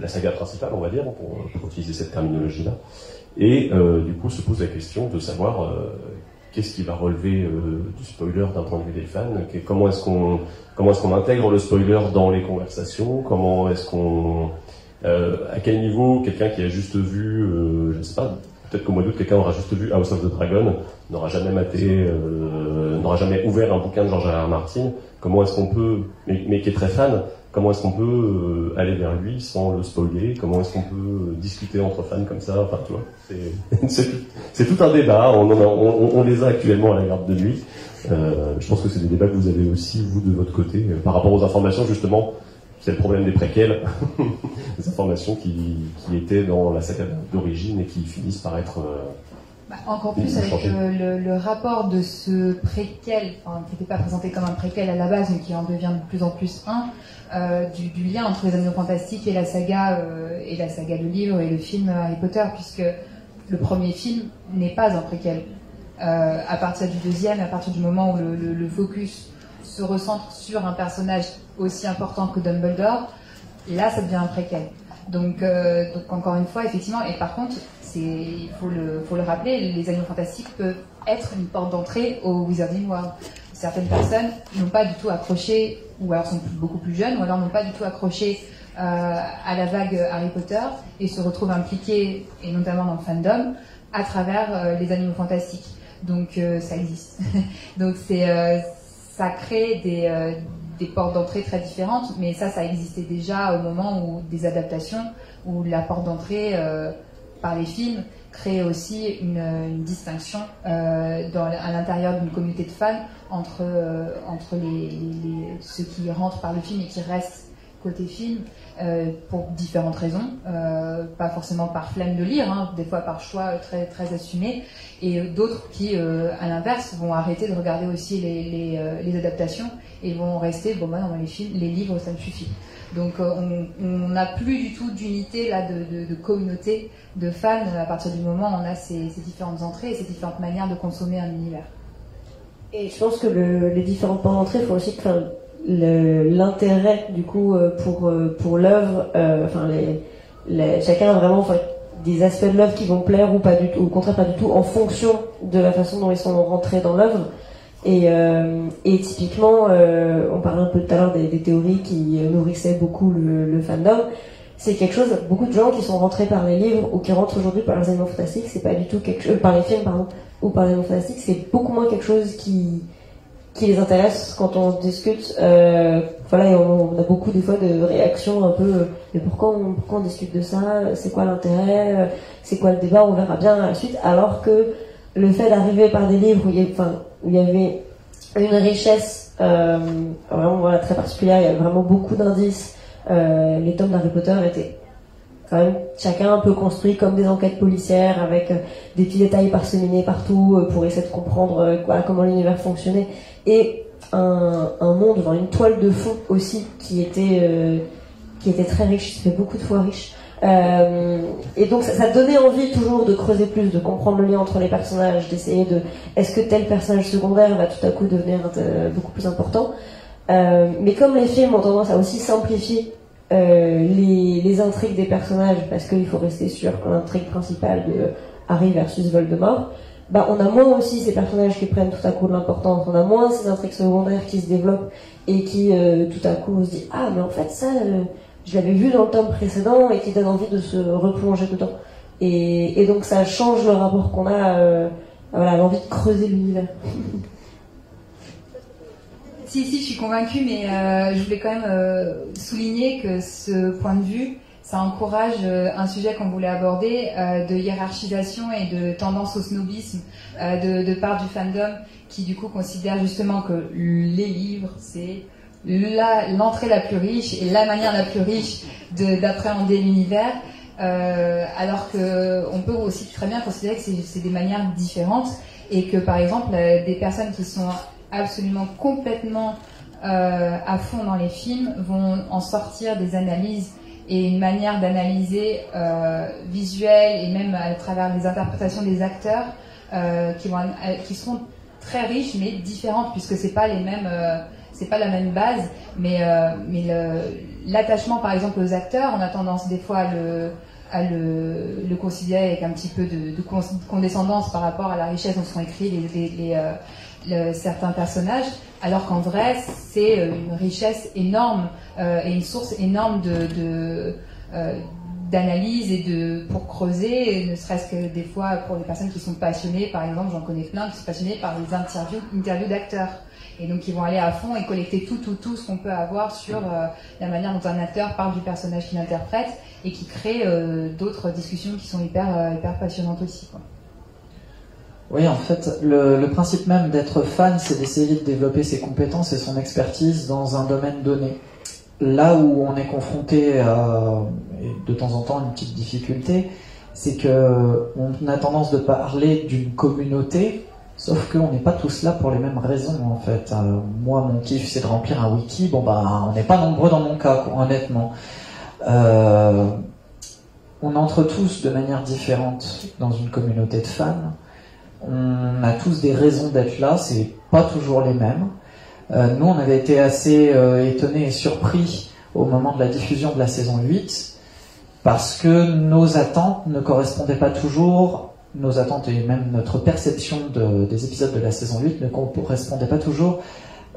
la saga principale, on va dire, pour, pour utiliser cette terminologie-là. Et euh, du coup, se pose la question de savoir euh, qu'est-ce qui va relever euh, du spoiler d'un point de vue des fans, comment est-ce qu'on comment est-ce qu'on intègre le spoiler dans les conversations, comment est-ce qu'on à quel niveau quelqu'un qui a juste vu, je ne sais pas, peut-être qu'au mois d'août quelqu'un aura juste vu House of the Dragon, n'aura jamais maté, n'aura jamais ouvert un bouquin de George R. R. Martin, comment est-ce qu'on peut, mais qui est très fan, comment est-ce qu'on peut euh, aller vers lui sans le spoiler? Comment est-ce qu'on peut euh, discuter entre fans comme ça? Enfin, tu vois, c'est tout un débat. On, on, les a actuellement à la garde de nuit. Euh, je pense que c'est des débats que vous avez aussi, vous, de votre côté, par rapport aux informations, justement. C'est le problème des préquels, des informations qui, qui, étaient dans la saga d'origine et qui finissent par être... Bah, encore plus avec le, le, rapport de ce préquel, enfin, qui n'était pas présenté comme un préquel à la base, mais qui en devient de plus en plus un, euh, du, lien entre les Animaux Fantastiques et la saga euh, et la saga de livres et le film Harry Potter, puisque le premier film n'est pas un préquel. Euh, à partir du deuxième, à partir du moment où le, focus se recentre sur un personnage aussi important que Dumbledore, là, ça devient un préquel. Donc, donc encore une fois, effectivement, et par contre, il faut le, faut le rappeler, les animaux fantastiques peuvent être une porte d'entrée au Wizarding World certaines personnes n'ont pas du tout accroché, ou alors sont beaucoup plus jeunes, ou alors n'ont pas du tout accroché euh, à la vague Harry Potter et se retrouvent impliqués, et notamment dans le fandom, à travers euh, les animaux fantastiques. Donc euh, ça existe. Donc ça crée des, portes d'entrée très différentes, mais ça, ça existait déjà au moment où des adaptations, où la porte d'entrée par les films crée aussi une, distinction à l'intérieur d'une communauté de fans entre, entre les, ceux qui rentrent par le film et qui restent côté film euh, pour différentes raisons, pas forcément par flemme de lire, hein, des fois par choix très, très assumé, et d'autres qui, à l'inverse, vont arrêter de regarder aussi les, adaptations et vont rester, bon, bah non, les, films, les livres, ça me suffit. Donc euh, on n'a plus du tout d'unité là de, communauté de fans à partir du moment où on a ces, différentes entrées et ces différentes manières de consommer un univers. Et je pense que les différentes d'entrée font aussi que l'intérêt du coup euh, pour euh, pour l'œuvre, enfin les, chacun a vraiment des aspects de l'œuvre qui vont plaire ou pas du tout, au contraire pas du tout en fonction de la façon dont ils sont rentrés dans l'œuvre. Et, euh, typiquement, euh, on parlait un peu tout à l'heure des, théories qui nourrissaient beaucoup le, fandom. c'est quelque chose, beaucoup de gens qui sont rentrés par les livres ou qui rentrent aujourd'hui par les animaux fantastiques, c'est pas du tout quelque chose, par les films, pardon, ou par les animaux fantastiques, c'est beaucoup moins quelque chose qui, qui les intéresse quand on discute. Euh, voilà, et on, a beaucoup des fois de réactions un peu, mais pourquoi on, pourquoi on discute de ça? C'est quoi l'intérêt? C'est quoi le débat? On verra bien à la suite. Alors que le fait d'arriver par des livres où il y, avait une richesse euh, vraiment voilà, très particulière, il y avait vraiment beaucoup d'indices. Euh, les tomes d'Harry Potter étaient quand même chacun un peu construit comme des enquêtes policières avec euh, des petits détails parseminés partout euh, pour essayer de comprendre euh, comment l'univers fonctionnait et un, monde, une toile de fond aussi qui était qui était très riche, qui fait beaucoup de fois riche. Euh, et donc ça, ça, donnait envie toujours de creuser plus, de comprendre le lien entre les personnages, d'essayer de est-ce que tel personnage secondaire va tout à coup devenir beaucoup plus important. Euh, mais comme les films ont tendance à aussi simplifier euh, les, les, intrigues des personnages, parce qu'il faut rester sur l'intrigue principale de Harry versus Voldemort, bah, on a moins aussi ces personnages qui prennent tout à coup de l'importance, on a moins ces intrigues secondaires qui se développent et qui euh, tout à coup on se dit ah mais en fait ça euh, je l'avais vu dans le tome précédent et qui donne envie de se replonger dedans. Et, et donc ça change le rapport qu'on a euh, voilà, l'envie de creuser l'univers. Si, si, je suis convaincue, mais euh, je voulais quand même souligner que ce point de vue, ça encourage euh, un sujet qu'on voulait aborder euh, de hiérarchisation et de tendance au snobisme euh, de, part du fandom qui du coup considère justement que les livres, c'est l'entrée la, plus riche et la manière la plus riche d'appréhender l'univers, alors que on peut aussi très bien considérer que c'est des manières différentes et que par exemple des personnes qui sont absolument complètement à fond dans les films vont en sortir des analyses et une manière d'analyser euh, visuelle et même à travers les interprétations des acteurs euh, qui, vont, qui seront très riches mais différentes puisque c'est pas les mêmes c'est pas la même base, mais, euh, mais l'attachement par exemple aux acteurs, on a tendance des fois à le, à le, le considérer avec un petit peu de, de, condescendance par rapport à la richesse dont sont écrits les, euh, certains personnages, alors qu'en vrai c'est euh, une richesse énorme euh, et une source énorme euh, d'analyse et de pour creuser, ne serait-ce que des fois pour les personnes qui sont passionnées, par exemple, j'en connais plein qui sont passionnées par les interviews, interviews d'acteurs. Et donc ils vont aller à fond et collecter tout, tout, tout ce qu'on peut avoir sur la manière dont un acteur parle du personnage qu'il interprète et qui crée d'autres discussions qui sont hyper, hyper passionnantes aussi. Oui, en fait, le, principe même d'être fan, c'est d'essayer de développer ses compétences et son expertise dans un domaine donné. Là où on est confronté à, de temps en temps, une petite difficulté, c'est que on a tendance de parler d'une communauté Sauf qu'on n'est pas tous là pour les mêmes raisons en fait. Euh, moi, mon kiff, c'est de remplir un wiki. Bon bah, on n'est pas nombreux dans mon cas, honnêtement. Euh, on entre tous de manière différente dans une communauté de fans. On a tous des raisons d'être là. C'est pas toujours les mêmes. Euh, nous, on avait été assez euh, étonnés et surpris au moment de la diffusion de la saison 8 parce que nos attentes ne correspondaient pas toujours nos attentes et même notre perception de, des épisodes de la saison 8 ne correspondaient pas toujours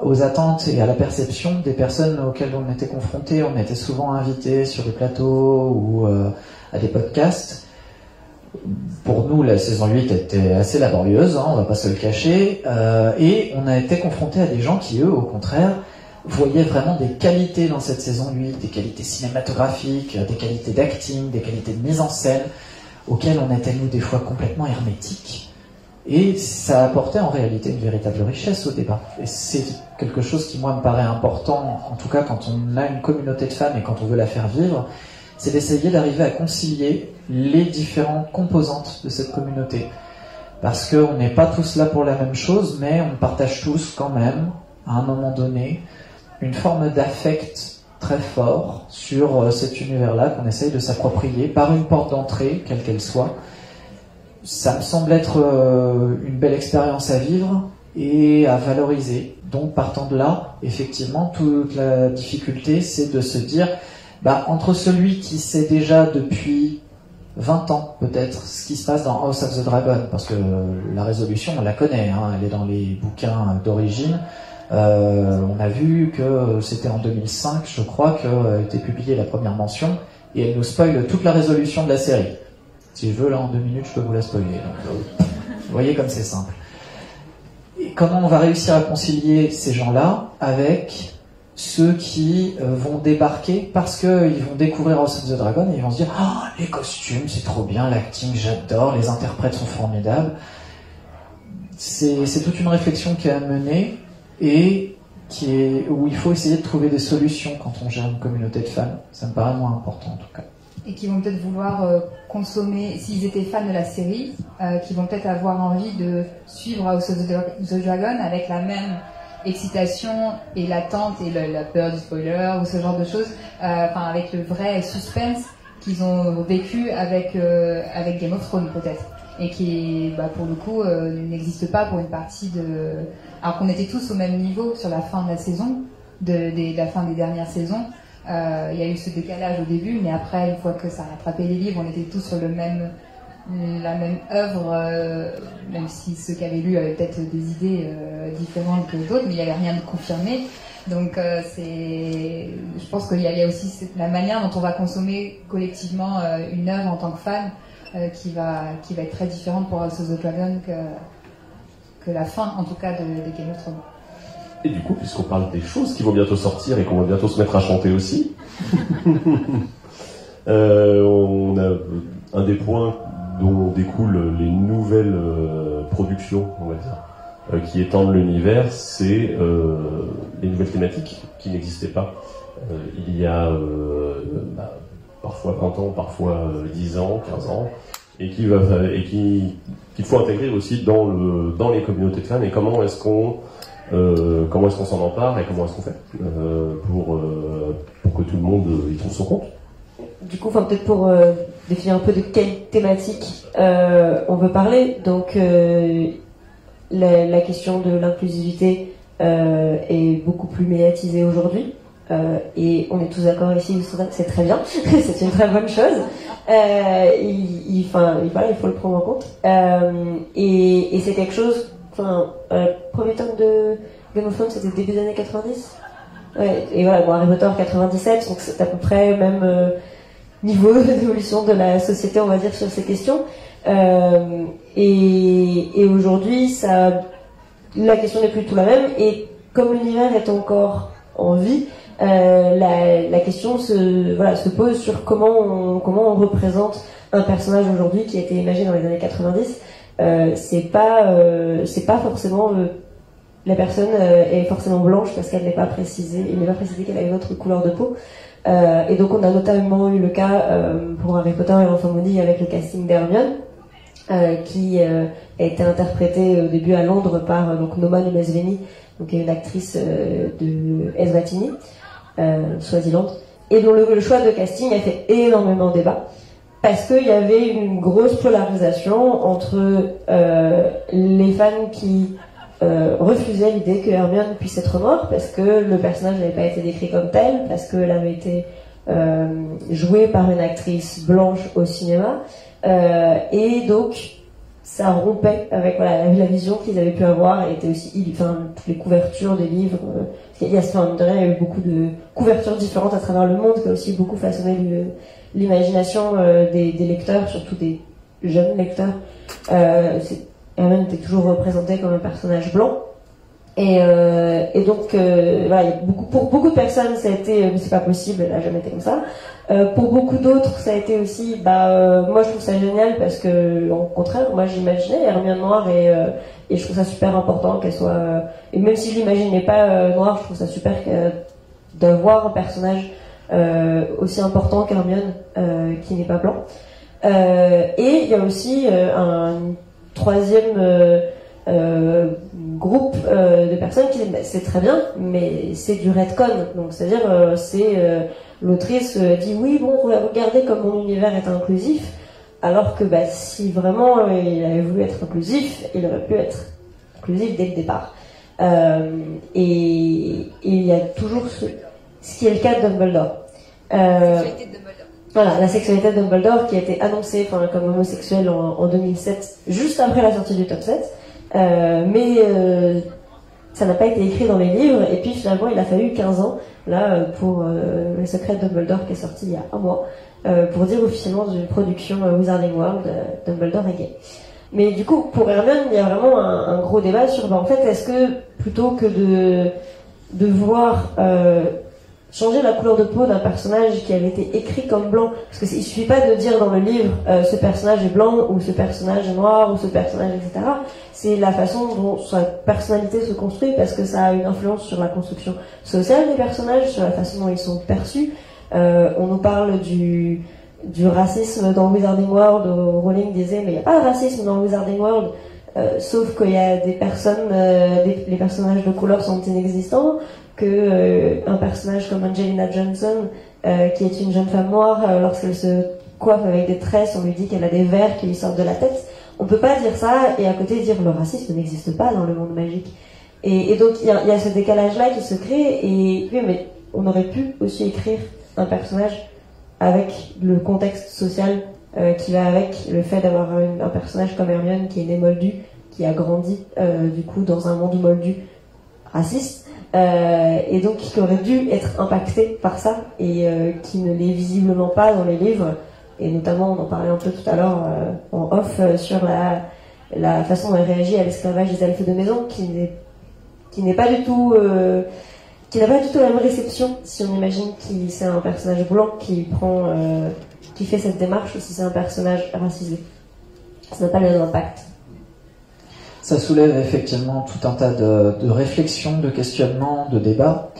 aux attentes et à la perception des personnes auxquelles on était confrontés. On était souvent invités sur des plateaux ou euh, à des podcasts. Pour nous, la saison 8 était assez laborieuse, hein, on va pas se le cacher, euh, et on a été confrontés à des gens qui, eux, au contraire, voyaient vraiment des qualités dans cette saison 8, des qualités cinématographiques, des qualités d'acting, des qualités de mise en scène, auquel on était nous des fois complètement hermétiques. Et ça apportait en réalité une véritable richesse au débat. Et c'est quelque chose qui moi me paraît important, en tout cas quand on a une communauté de femmes et quand on veut la faire vivre, c'est d'essayer d'arriver à concilier les différentes composantes de cette communauté. Parce qu'on n'est pas tous là pour la même chose, mais on partage tous quand même, à un moment donné, une forme d'affect très fort sur euh, cet univers-là qu'on essaye de s'approprier par une porte d'entrée, quelle qu'elle soit. Ça me semble être euh, une belle expérience à vivre et à valoriser. Donc partant de là, effectivement, toute la difficulté, c'est de se dire, bah, entre celui qui sait déjà depuis 20 ans peut-être ce qui se passe dans House of the Dragon, parce que la résolution, on la connaît, hein, elle est dans les bouquins d'origine, euh, on a vu que c'était en 2005, je crois, qu'a été publiée la première mention, et elle nous spoile toute la résolution de la série. Si je veux, là, en deux minutes, je peux vous la spoiler. vous voyez comme c'est simple. Et comment on va réussir à concilier ces gens-là avec ceux qui euh, vont débarquer parce qu'ils vont découvrir House of the Dragon et ils vont se dire ah les costumes c'est trop bien l'acting j'adore les interprètes sont formidables. C'est toute une réflexion qui est à et qui est où il faut essayer de trouver des solutions quand on gère une communauté de fans. Ça me paraît moins important en tout cas. Et qui vont peut-être vouloir euh, consommer, s'ils étaient fans de la série, euh, qui vont peut-être avoir envie de suivre House of the Dragon avec la même excitation et l'attente et la peur du spoiler ou ce genre de choses, euh, enfin avec le vrai suspense qu'ils ont vécu avec euh, Game of Thrones peut-être. Et qui bah, pour le coup euh, n'existe pas pour une partie de alors qu'on était tous au même niveau sur la fin de la saison de, de la fin des dernières saisons il y a eu ce décalage au début mais après une fois que ça a rattrapé les livres on était tous sur le même la même œuvre, euh, même si ceux qui avaient lu avaient peut-être des idées euh, différentes que d'autres, mais il n'y avait rien de confirmé. Donc euh, je pense qu'il y, a aussi la manière dont on va consommer collectivement une œuvre en tant que fan qui va qui va être très différente pour House of the Dragon que que la fin, en tout cas, de, de Game of Thrones. Et du coup, puisqu'on parle des choses qui vont bientôt sortir et qu'on va bientôt se mettre à chanter aussi, on a un des points dont découlent les nouvelles euh, productions, on va dire, euh, qui étendent l'univers, c'est euh, les nouvelles thématiques qui n'existaient pas. il y a bah, parfois 20 ans, parfois 10 ans, 15 ans, et qui et qui qu'il faut intégrer aussi dans le dans les communautés de fans et comment est-ce qu'on comment est-ce qu'on s'en empare et comment est-ce qu'on fait pour pour que tout le monde y trouve son compte du coup, peut-être pour euh, définir un peu de quelle thématique euh, on veut parler. Donc, euh, la, question de l'inclusivité est beaucoup plus médiatisée aujourd'hui. et on est tous d'accord ici, c'est très bien, c'est une très bonne chose. il, il, faut le prendre en compte. et, c'est quelque chose, enfin, premier tome de Game of Thrones, c'était début des années 90. Ouais, et voilà, bon, Harry Potter 97, donc c'est à peu près même niveau d'évolution de la société, on va dire, sur ces questions. Euh, et, aujourd'hui, ça, la question n'est plus tout la même. Et comme l'univers est encore en vie, euh, la, question se, voilà, se pose sur comment on, comment on représente un personnage aujourd'hui qui a été imaginé dans les années 90. Euh, c'est pas, c'est pas forcément la personne est forcément blanche parce qu'elle n'est pas précisée, il n'est pas précisé qu'elle a une autre couleur de peau. Euh, et donc on a notamment eu le cas euh, pour Harry Potter et l'enfant maudit avec le casting d'Hermione, euh, qui a été interprété au début à Londres par donc Noma Lumesveni, donc une actrice de Eswatini, Swaziland, et dont le, choix de casting a fait énormément débat parce qu'il y avait une grosse polarisation entre les fans qui euh, refusait l'idée que Hermione puisse être morte parce que le personnage n'avait pas été décrit comme tel, parce qu'elle avait été euh, jouée par une actrice blanche au cinéma, euh, et donc ça rompait avec la, vision qu'ils avaient pu avoir, et était aussi, enfin, toutes les couvertures des livres, euh, il y a, enfin, il y a eu beaucoup de couvertures différentes à travers le monde qui a aussi beaucoup façonné l'imagination des, lecteurs, surtout des jeunes lecteurs. Hermione était toujours représentée comme un personnage blanc. Et, euh, donc, euh, voilà, pour beaucoup de personnes, ça a été, euh, c'est pas possible, elle a jamais été comme ça. Euh, pour beaucoup d'autres, ça a été aussi, bah, moi je trouve ça génial parce que, au contraire, moi j'imaginais Hermione noire et, et je trouve ça super important qu'elle soit, et même si je l'imaginais pas noire, je trouve ça super d'avoir un personnage aussi important qu'Hermione qui n'est pas blanc. et il y a aussi un troisième euh, euh, groupe euh, de personnes qui disent bah, c'est très bien, mais c'est du redcon. Donc c'est-à-dire c'est l'autrice dit oui bon regardez comme mon univers est inclusif, alors que bah, si vraiment il avait voulu être inclusif, il aurait pu être inclusif dès le départ. et, il y a toujours ce, qui est le cas de Dumbledore. Voilà, la sexualité de Dumbledore qui a été annoncée comme homosexuel en, 2007, juste après la sortie du top 7. Euh, mais euh, ça n'a pas été écrit dans les livres, et puis finalement il a fallu 15 ans là pour euh, Le secret de Dumbledore qui est sorti il y a un mois pour dire officiellement d'une production Wizarding World, Dumbledore est gay. Mais du coup, pour Hermione, il y a vraiment un, gros débat sur, bah, en fait, est-ce que plutôt que de, de voir changer la couleur de peau d'un personnage qui avait été écrit comme blanc. Parce qu'il ne suffit pas de dire dans le livre euh, ce personnage est blanc ou ce personnage est noir ou ce personnage, etc. C'est la façon dont sa personnalité se construit parce que ça a une influence sur la construction sociale des personnages, sur la façon dont ils sont perçus. Euh, on nous parle du, racisme dans Wizarding World. Rowling disait mais il n'y a pas de racisme dans Wizarding World. Euh, sauf qu'il y a des personnes, les personnages de couleur sont inexistants, que euh, un personnage comme Angelina Johnson, euh, qui est une jeune femme noire, euh, lorsqu'elle se coiffe avec des tresses, on lui dit qu'elle a des vers qui lui sortent de la tête. On peut pas dire ça et à côté dire le racisme n'existe pas dans le monde magique. Et, donc il y a, ce décalage-là qui se crée et oui, mais on aurait pu aussi écrire un personnage avec le contexte social qui va avec le fait d'avoir un, personnage comme Hermione qui est né moldu, qui a grandi du coup dans un monde moldu raciste euh, et donc qui aurait dû être impacté par ça et euh, qui ne l'est visiblement pas dans les livres. Et notamment, on en parlait un peu tout à l'heure euh, en off sur la, façon dont elle réagit à l'esclavage des elfes de maison, qui n'est qui n'est pas du tout qui n'a pas du tout la même réception si on imagine que c'est un personnage blanc qui prend qui fait cette démarche ou si c'est un personnage racisé. Ça n'a pas le même impact ça soulève effectivement tout un tas de, réflexions, de questionnements, de débats.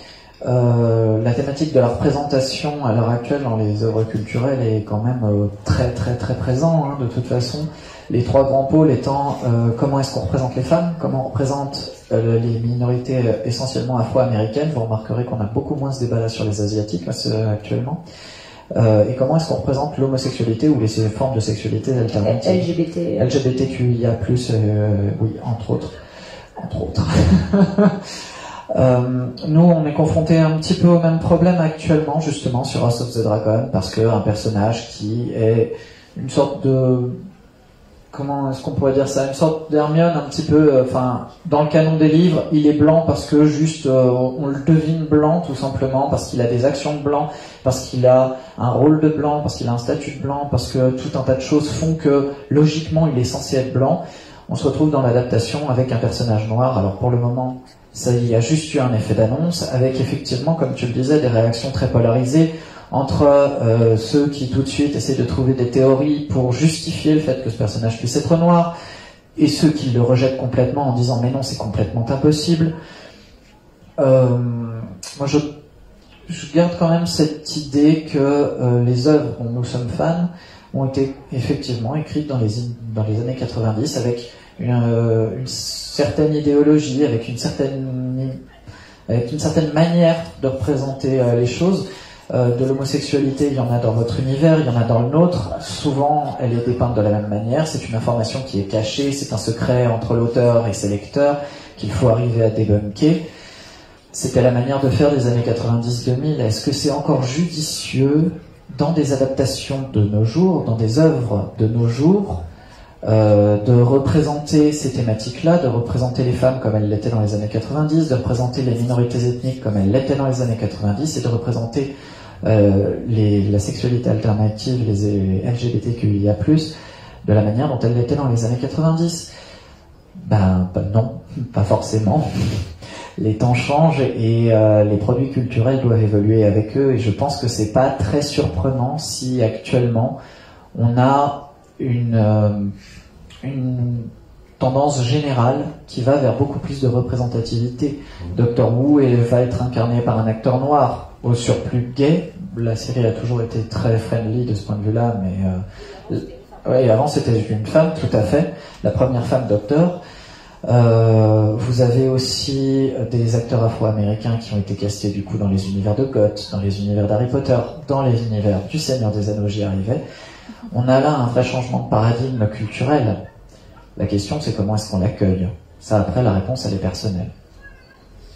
Euh, la thématique de la représentation à l'heure actuelle dans les œuvres culturelles est quand même euh, très très très présent hein, de toute façon. Les trois grands pôles étant euh, comment est-ce qu'on représente les femmes, comment on représente les minorités essentiellement afro-américaines. Vous remarquerez qu'on a beaucoup moins ce débat là sur les asiatiques actuellement. Euh, et comment est-ce qu'on représente l'homosexualité ou les formes de sexualité alternatives LGBT. LGBTQIA+, euh, oui, entre autres. Entre autres. euh, nous, on est confronté un petit peu au même problème actuellement, justement, sur House of the Dragon, parce qu'un personnage qui est une sorte de comment est-ce qu'on pourrait dire ça Une sorte d'Hermione un petit peu, euh, enfin, dans le canon des livres, il est blanc parce que juste euh, on le devine blanc tout simplement, parce qu'il a des actions de blanc, parce qu'il a un rôle de blanc, parce qu'il a un statut de blanc, parce que tout un tas de choses font que logiquement il est censé être blanc. On se retrouve dans l'adaptation avec un personnage noir. Alors pour le moment, ça y a juste eu un effet d'annonce, avec effectivement, comme tu le disais, des réactions très polarisées entre euh, ceux qui tout de suite essaient de trouver des théories pour justifier le fait que ce personnage puisse être noir, et ceux qui le rejettent complètement en disant mais non c'est complètement impossible. Euh, moi je, garde quand même cette idée que euh, les œuvres dont nous sommes fans ont été effectivement écrites dans les, années 90 avec une, certaine idéologie, avec une certaine manière de représenter les choses. Euh, de l'homosexualité, il y en a dans notre univers, il y en a dans le nôtre. Souvent, elle est dépeinte de la même manière. C'est une information qui est cachée, c'est un secret entre l'auteur et ses lecteurs qu'il faut arriver à débunker. C'était la manière de faire des années 90-2000. Est-ce que c'est encore judicieux dans des adaptations de nos jours, dans des œuvres de nos jours, euh, de représenter ces thématiques-là, de représenter les femmes comme elles l'étaient dans les années 90, de représenter les minorités ethniques comme elles l'étaient dans les années 90 et de représenter les, la sexualité alternative, les LGBTQIA+, de la manière dont elle l'était dans les années 90 ben, ben, non, pas forcément. Les temps changent et euh, les produits culturels doivent évoluer avec eux et je pense que c'est pas très surprenant si actuellement on a une, euh, une tendance générale qui va vers beaucoup plus de représentativité. Doctor Who va être incarné par un acteur noir au surplus gay. La série a toujours été très friendly de ce point de vue-là, mais euh, avant c'était une femme, tout à fait, la première femme docteur. Euh, vous avez aussi des acteurs afro-américains qui ont été castés du coup dans les univers de Goth, dans les univers d'Harry Potter, dans les univers du Seigneur des Anneaux, j'y arrivais. On a là un vrai changement de paradigme culturel. La question c'est comment est-ce qu'on l'accueille? Ça après la réponse elle est personnelle.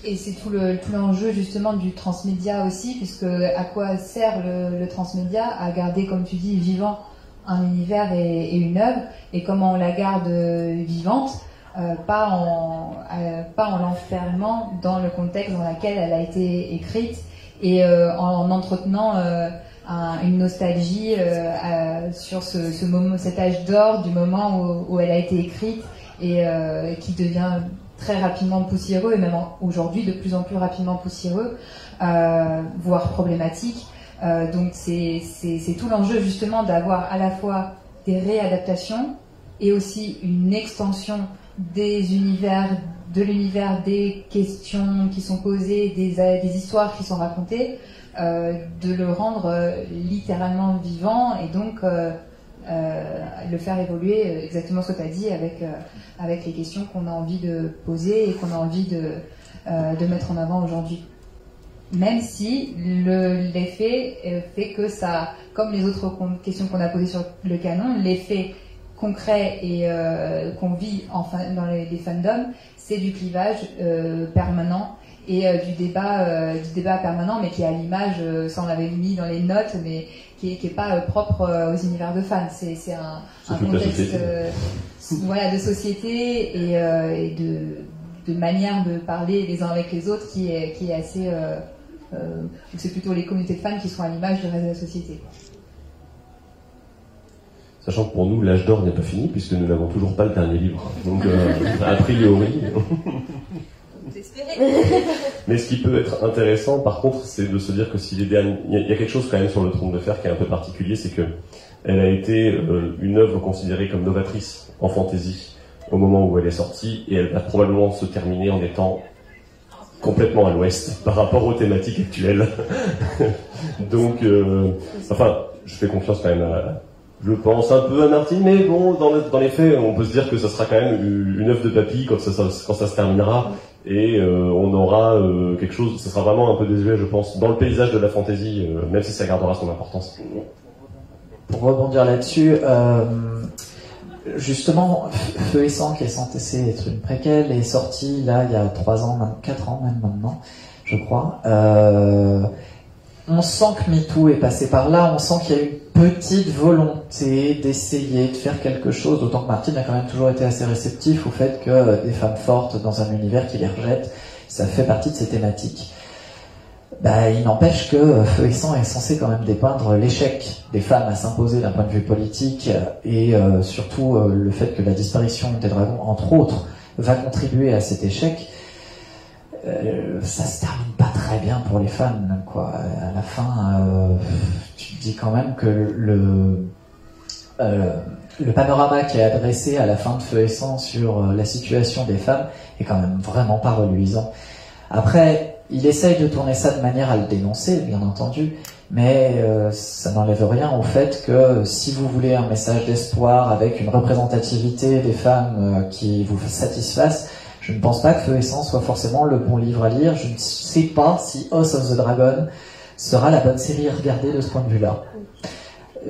Et c'est tout l'enjeu justement du transmédia aussi, puisque à quoi sert le, transmédia À garder, comme tu dis, vivant un univers et, une œuvre, et comment on la garde vivante, euh, pas en euh, pas en l'enfermant dans le contexte dans lequel elle a été écrite, et euh, en, entretenant une nostalgie sur ce, moment, cet âge d'or du moment où, elle a été écrite et qui devient très rapidement poussiéreux et même aujourd'hui de plus en plus rapidement poussiéreux, voire problématique. donc c'est tout l'enjeu justement d'avoir à la fois des réadaptations et aussi une extension des univers, de l'univers, des questions qui sont posées, des, des histoires qui sont racontées, euh, de le rendre euh, littéralement vivant et donc euh, le faire évoluer exactement ce que tu as dit avec, avec les questions qu'on a envie de poser et qu'on a envie de, de mettre en avant aujourd'hui. Même si l'effet fait que ça, comme les autres questions qu'on a posées sur le canon, l'effet concret et euh, qu'on vit enfin dans les, fandoms, c'est du clivage euh, permanent et euh, du débat du débat permanent, mais qui est à l'image, ça on l'avait mis dans les notes, mais qui est, pas propre aux univers de fans. C'est un, contexte voilà, de société et, de, de, manière de parler les uns avec les autres qui est, qui est assez c'est plutôt les communautés de fans qui sont à l'image du reste de la société. Sachant que pour nous, l'âge d'or n'est pas fini, puisque nous n'avons toujours pas le dernier livre. Donc, euh, a priori. Mais ce qui peut être intéressant, par contre, c'est de se dire que si les derniers, il y a quelque chose quand même sur le trône de fer qui est un peu particulier, c'est que elle a été euh, une œuvre considérée comme novatrice en fantasy au moment où elle est sortie, et elle va probablement se terminer en étant complètement à l'ouest par rapport aux thématiques actuelles. Donc, euh, enfin, je fais confiance quand même à, je pense un peu à Martine, mais bon, dans, dans, les faits, on peut se dire que ça sera quand même une œuvre de papy quand ça, quand ça se terminera, et euh, on aura euh, quelque chose, ça sera vraiment un peu désuet, je pense, dans le paysage de la fantaisie, euh, même si ça gardera son importance. Pour rebondir là-dessus, justement, Feu et Sang, qui est censé être une préquelle, est sorti là il y a 3 ans, 4 ans même maintenant, je crois on sent que MeToo est passé par là, on sent qu'il y a une petite volonté d'essayer de faire quelque chose, d'autant que Martine a quand même toujours été assez réceptif au fait que euh, des femmes fortes dans un univers qui les rejette, ça fait partie de ses thématiques. Bah, il n'empêche que euh, Feu et Sang est censé quand même dépeindre l'échec des femmes à s'imposer d'un point de vue politique et euh, surtout le fait que la disparition des dragons, entre autres, va contribuer à cet échec. Euh, ça se termine très bien pour les fans, quoi. À la fin, euh, tu dis quand même que le euh, le panorama qui est adressé à la fin de Feu et Sang sur la situation des femmes est quand même vraiment pas reluisant. Après, il essaye de tourner ça de manière à le dénoncer, bien entendu, mais ça n'enlève rien au fait que si vous voulez un message d'espoir avec une représentativité des femmes qui vous satisfasse, je ne pense pas que Feu et Sang soit forcément le bon livre à lire. Je ne sais pas si House of the Dragon sera la bonne série à regarder de ce point de vue-là.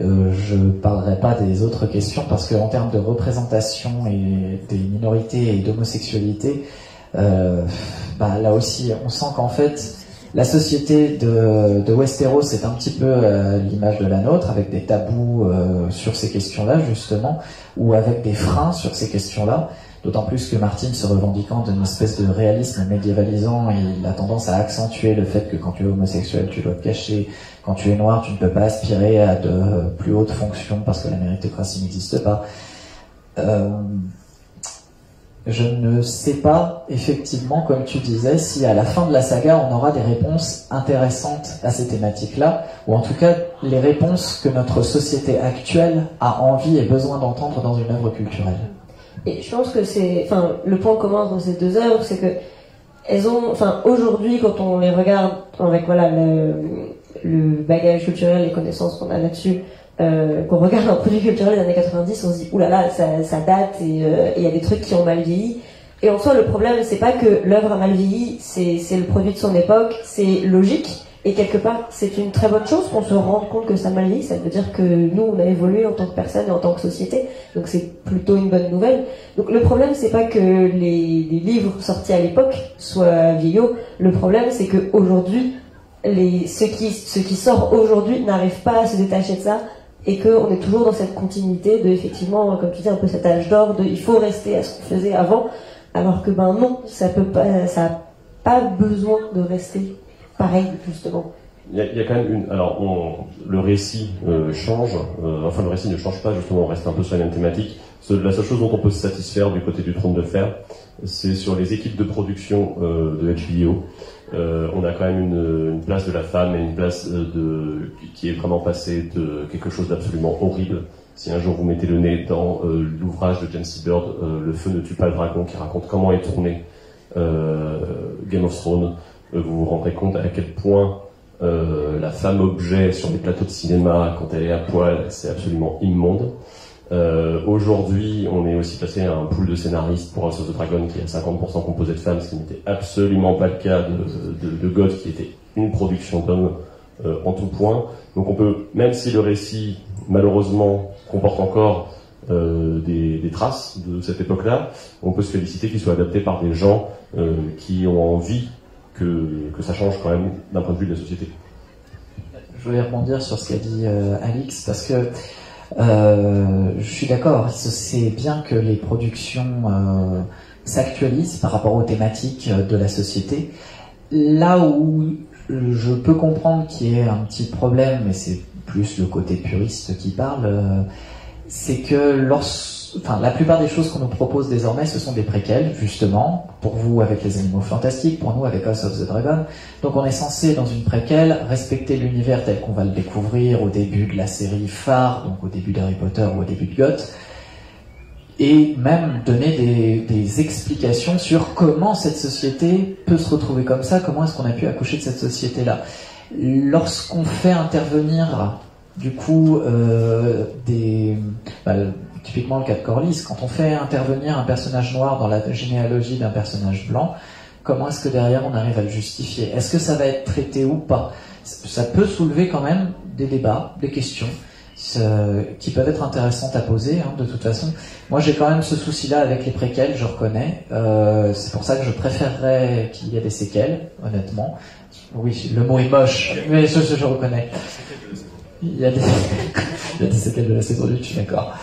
Euh, je ne parlerai pas des autres questions parce qu'en termes de représentation et des minorités et d'homosexualité, euh, bah, là aussi, on sent qu'en fait, la société de, Westeros est un petit peu l'image de la nôtre, avec des tabous euh, sur ces questions-là, justement, ou avec des freins sur ces questions-là. D'autant plus que Martin, se revendiquant d'une espèce de réalisme médiévalisant, il a tendance à accentuer le fait que quand tu es homosexuel, tu dois te cacher. Quand tu es noir, tu ne peux pas aspirer à de plus hautes fonctions parce que la méritocratie n'existe pas. Euh, je ne sais pas, effectivement, comme tu disais, si à la fin de la saga, on aura des réponses intéressantes à ces thématiques-là, ou en tout cas les réponses que notre société actuelle a envie et besoin d'entendre dans une œuvre culturelle. Et je pense que c'est, enfin, le point commun dans ces deux œuvres, c'est que elles ont, enfin, aujourd'hui, quand on les regarde avec voilà le, le bagage culturel, les connaissances qu'on a là-dessus, euh, qu'on regarde un produit culturel des années 90, on se dit oulala, ça, ça date euh, et il y a des trucs qui ont mal vieilli. Et en soi, le problème, c'est pas que l'œuvre a mal vieilli, c'est le produit de son époque, c'est logique. Et quelque part, c'est une très bonne chose qu'on se rende compte que ça mal vieilli. Ça veut dire que nous, on a évolué en tant que personne et en tant que société. Donc c'est plutôt une bonne nouvelle. Donc le problème, c'est pas que les, livres sortis à l'époque soient vieillots. Le problème, c'est que aujourd'hui, ce qui, qui sort aujourd'hui n'arrive pas à se détacher de ça et qu'on est toujours dans cette continuité de, effectivement, comme tu dis, un peu cet âge d'or de il faut rester à ce qu'on faisait avant. Alors que ben non, ça peut pas, ça a pas besoin de rester pareil, justement. il y, a, quand même une. Alors, le récit euh, change. Euh, enfin, le récit ne change pas. Justement, on reste un peu sur la même thématique. La seule chose dont on peut se satisfaire du côté du trône de fer, c'est sur les équipes de production euh, de HBO. on a quand même une, place de la femme et une place de qui est vraiment passée de quelque chose d'absolument horrible. Si un jour vous mettez le nez dans l'ouvrage de James Bird, Le feu ne tue pas le dragon, qui raconte comment est tourné Game of Thrones, vous vous rendrez compte à quel point euh, la femme objet sur les plateaux de cinéma quand elle est à poil, c'est absolument immonde. Euh, Aujourd'hui, on est aussi passé à un pool de scénaristes pour House of the Dragon qui est à 50% composé de femmes, ce qui n'était absolument pas le cas de, God, qui était une production d'hommes euh, en tout point. Donc on peut, même si le récit malheureusement comporte encore euh, des, des, traces de cette époque-là, on peut se féliciter qu'il soit adapté par des gens euh, qui ont envie que, ça change quand même d'un point de vue de la société. Je voulais rebondir sur ce qu'a dit euh, Alix parce que euh, je suis d'accord, c'est bien que les productions euh, s'actualisent par rapport aux thématiques de la société. Là où je peux comprendre qu'il y ait un petit problème, mais c'est plus le côté puriste qui parle, c'est que lorsque enfin, la plupart des choses qu'on nous propose désormais, ce sont des préquels, justement, pour vous avec les animaux fantastiques, pour nous avec House of the Dragon. Donc on est censé, dans une préquelle, respecter l'univers tel qu'on va le découvrir au début de la série phare, donc au début d'Harry Potter ou au début de Goth, et même donner des, explications sur comment cette société peut se retrouver comme ça, comment est-ce qu'on a pu accoucher de cette société-là. Lorsqu'on fait intervenir du coup euh, des bah, typiquement le cas de Corlys, quand on fait intervenir un personnage noir dans la généalogie d'un personnage blanc, comment est-ce que derrière on arrive à le justifier? Est-ce que ça va être traité ou pas? Ça peut soulever quand même des débats, des questions qui peuvent être intéressantes à poser hein, de toute façon. Moi j'ai quand même ce souci-là avec les préquels, je reconnais. Euh, c'est pour ça que je préférerais qu'il y ait des séquelles, honnêtement. Oui, le mot est moche, mais je, je, reconnais. Il y, a des... Il y a des séquelles de la saison 8, je suis d'accord.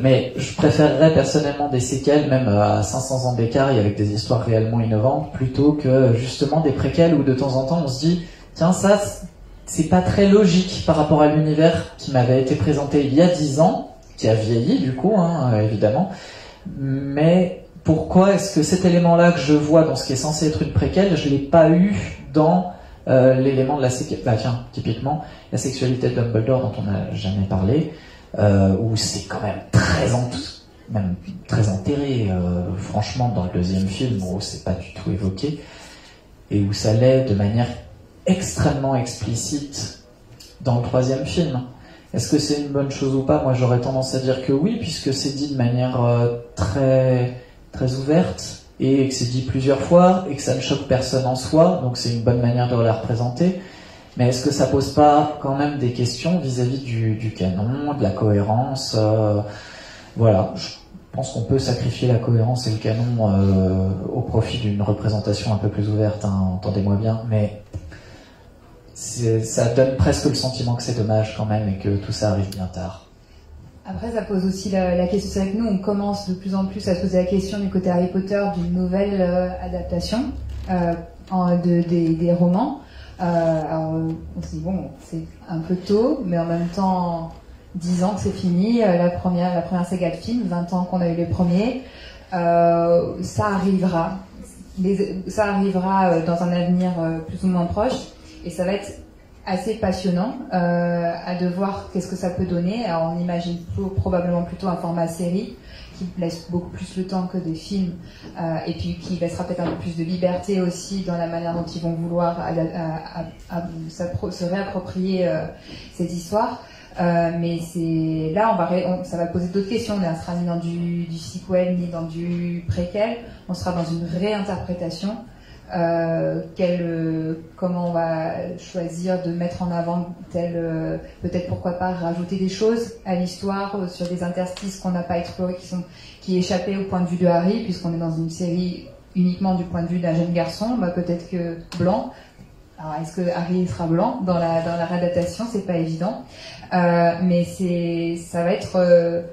Mais je préférerais personnellement des séquelles, même à 500 ans d'écart et avec des histoires réellement innovantes, plutôt que justement des préquelles où de temps en temps on se dit, tiens, ça, c'est pas très logique par rapport à l'univers qui m'avait été présenté il y a 10 ans, qui a vieilli du coup, hein, évidemment. Mais pourquoi est-ce que cet élément-là que je vois dans ce qui est censé être une préquelle, je l'ai pas eu dans euh, l'élément de la séquelle Bah tiens, typiquement, la sexualité de Dumbledore dont on n'a jamais parlé euh, où c'est quand même très même très enterré, euh, franchement, dans le deuxième film, où c'est pas du tout évoqué, et où ça l'est de manière extrêmement explicite dans le troisième film. Est-ce que c'est une bonne chose ou pas? Moi, j'aurais tendance à dire que oui, puisque c'est dit de manière euh, très très ouverte et que c'est dit plusieurs fois et que ça ne choque personne en soi, donc c'est une bonne manière de la représenter. Mais est-ce que ça pose pas quand même des questions vis-à-vis du, canon, de la cohérence euh, Voilà, je pense qu'on peut sacrifier la cohérence et le canon euh, au profit d'une représentation un peu plus ouverte, hein, entendez-moi bien, mais ça donne presque le sentiment que c'est dommage quand même et que tout ça arrive bien tard. Après, ça pose aussi la, question. C'est vrai que nous, on commence de plus en plus à se poser la question du côté Harry Potter d'une nouvelle euh, adaptation de, des romans. Euh, alors, on se dit, bon, c'est un peu tôt, mais en même temps, 10 ans que c'est fini, euh, la première, la première saga de film, 20 ans qu'on a eu les premiers, euh, ça arrivera. ça arrivera dans un avenir plus ou moins proche, et ça va être assez passionnant à de voir qu'est-ce que ça peut donner. Alors, on imagine probablement plutôt un format série, qui laisse beaucoup plus le temps que des films euh, et puis qui laissera peut-être un peu plus de liberté aussi dans la manière dont ils vont vouloir se réapproprier euh, cette histoire. Euh, mais c'est là, on va ça va poser d'autres questions. On ne sera ni dans du, du sequel ni dans du préquel. On sera dans une réinterprétation euh, euh, comment on va choisir de mettre en avant tel, euh, peut-être pourquoi pas rajouter des choses à l'histoire sur des interstices qu'on n'a pas explorés, qui sont qui échappaient au point de vue de Harry, puisqu'on est dans une série uniquement du point de vue d'un jeune garçon, bah, peut-être que blanc. Alors est-ce que Harry sera blanc dans la dans la réadaptation? C'est pas évident, mais c'est ça va être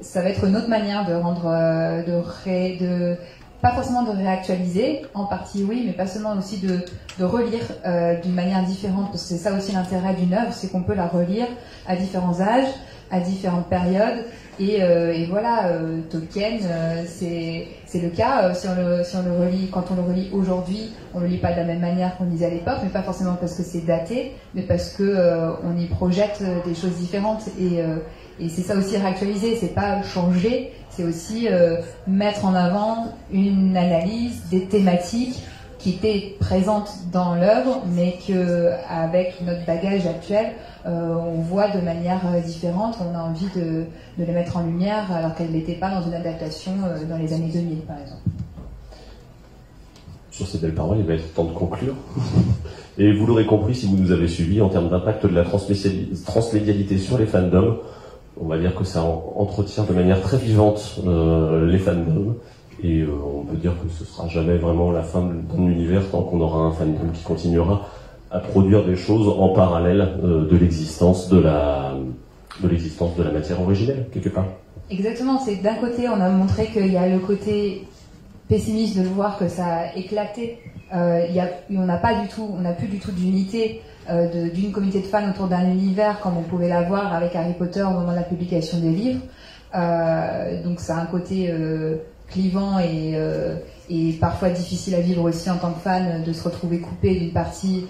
ça va être une autre manière de rendre de pas forcément de réactualiser, en partie oui, mais pas seulement aussi de, de relire euh, d'une manière différente, parce que c'est ça aussi l'intérêt d'une œuvre, c'est qu'on peut la relire à différents âges, à différentes périodes, et, euh, voilà, euh, Tolkien, c'est le cas. Si, le, si le relit, quand on le relit aujourd'hui, on le lit pas de la même manière qu'on lisait à l'époque, mais pas forcément parce que c'est daté, mais parce que on y projette des choses différentes. Et, et c'est ça aussi réactualiser, c'est pas changer, c'est aussi euh, mettre en avant une analyse des thématiques qui étaient présentes dans l'œuvre, mais que avec notre bagage actuel, euh, on voit de manière euh, différente. On a envie de, les mettre en lumière alors qu'elles n'étaient pas dans une adaptation dans les années 2000, par exemple. Sur ces belles paroles, il va être temps de conclure. Et vous l'aurez compris si vous nous avez suivis en termes d'impact de la transmédiali- transmédialité sur les fandoms, on va dire que ça en- entretient de manière très vivante euh, les fandoms. Et euh, on peut dire que ce sera jamais vraiment la fin d'un univers tant qu'on aura un fandom qui continuera à produire des choses en parallèle euh, de l'existence de la de l'existence de la matière originelle quelque part. Exactement, c'est d'un côté, on a montré qu'il y a le côté pessimiste de voir que ça a éclaté. Euh, y a, on n'a plus du tout d'unité d'une communauté de fans autour d'un univers comme on pouvait l'avoir avec Harry Potter au moment de la publication des livres. Euh, donc ça a un côté euh, clivant et, euh, parfois difficile à vivre aussi en tant que fan de se retrouver coupé d'une partie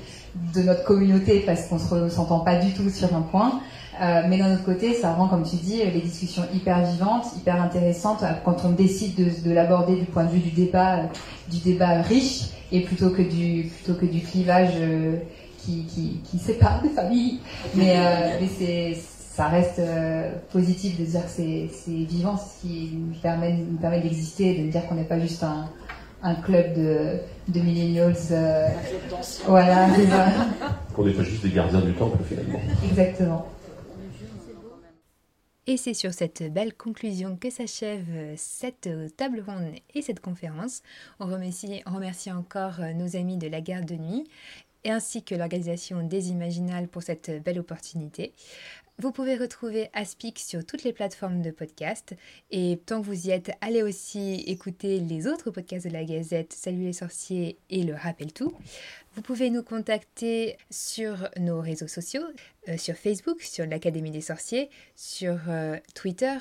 de notre communauté parce qu'on re- s'entend pas du tout sur un point. Euh, mais d'un autre côté, ça rend, comme tu dis, les discussions hyper vivantes, hyper intéressantes euh, quand on décide de, de l'aborder du point de vue du débat, euh, du débat riche, et plutôt que du clivage euh, qui, qui, qui sépare des familles. Mais, euh, mais c'est ça reste euh, positif de dire que c'est vivant, c'est ce qui nous permet nous permet d'exister, de dire qu'on n'est pas juste un un club de, de millennials. euh, voilà, c'est ça. Qu'on n'est pas juste des gardiens du temple finalement. exactement. Et c'est sur cette belle conclusion que s'achève cette table ronde et cette conférence. On remercie, on remercie encore nos amis de la garde de nuit ainsi que l'organisation des Imaginales pour cette belle opportunité. Vous pouvez retrouver Aspic sur toutes les plateformes de podcast et tant que vous y êtes, allez aussi écouter les autres podcasts de la Gazette, Salut les sorciers et le Rappel Tout. Vous pouvez nous contacter sur nos réseaux sociaux, euh, sur Facebook, sur l'Académie des sorciers, sur euh, Twitter,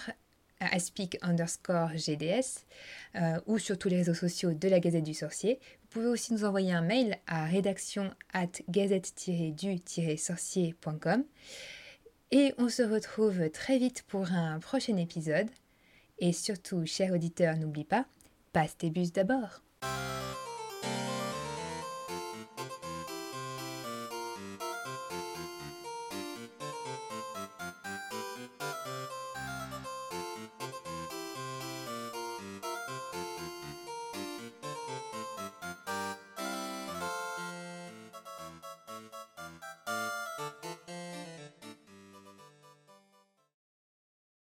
aspic underscore GDS, euh, ou sur tous les réseaux sociaux de la Gazette du Sorcier. Vous pouvez aussi nous envoyer un mail à rédaction at gazette-du-sorcier.com. Et on se retrouve très vite pour un prochain épisode. Et surtout, chers auditeurs, n'oublie pas, passe tes bus d'abord.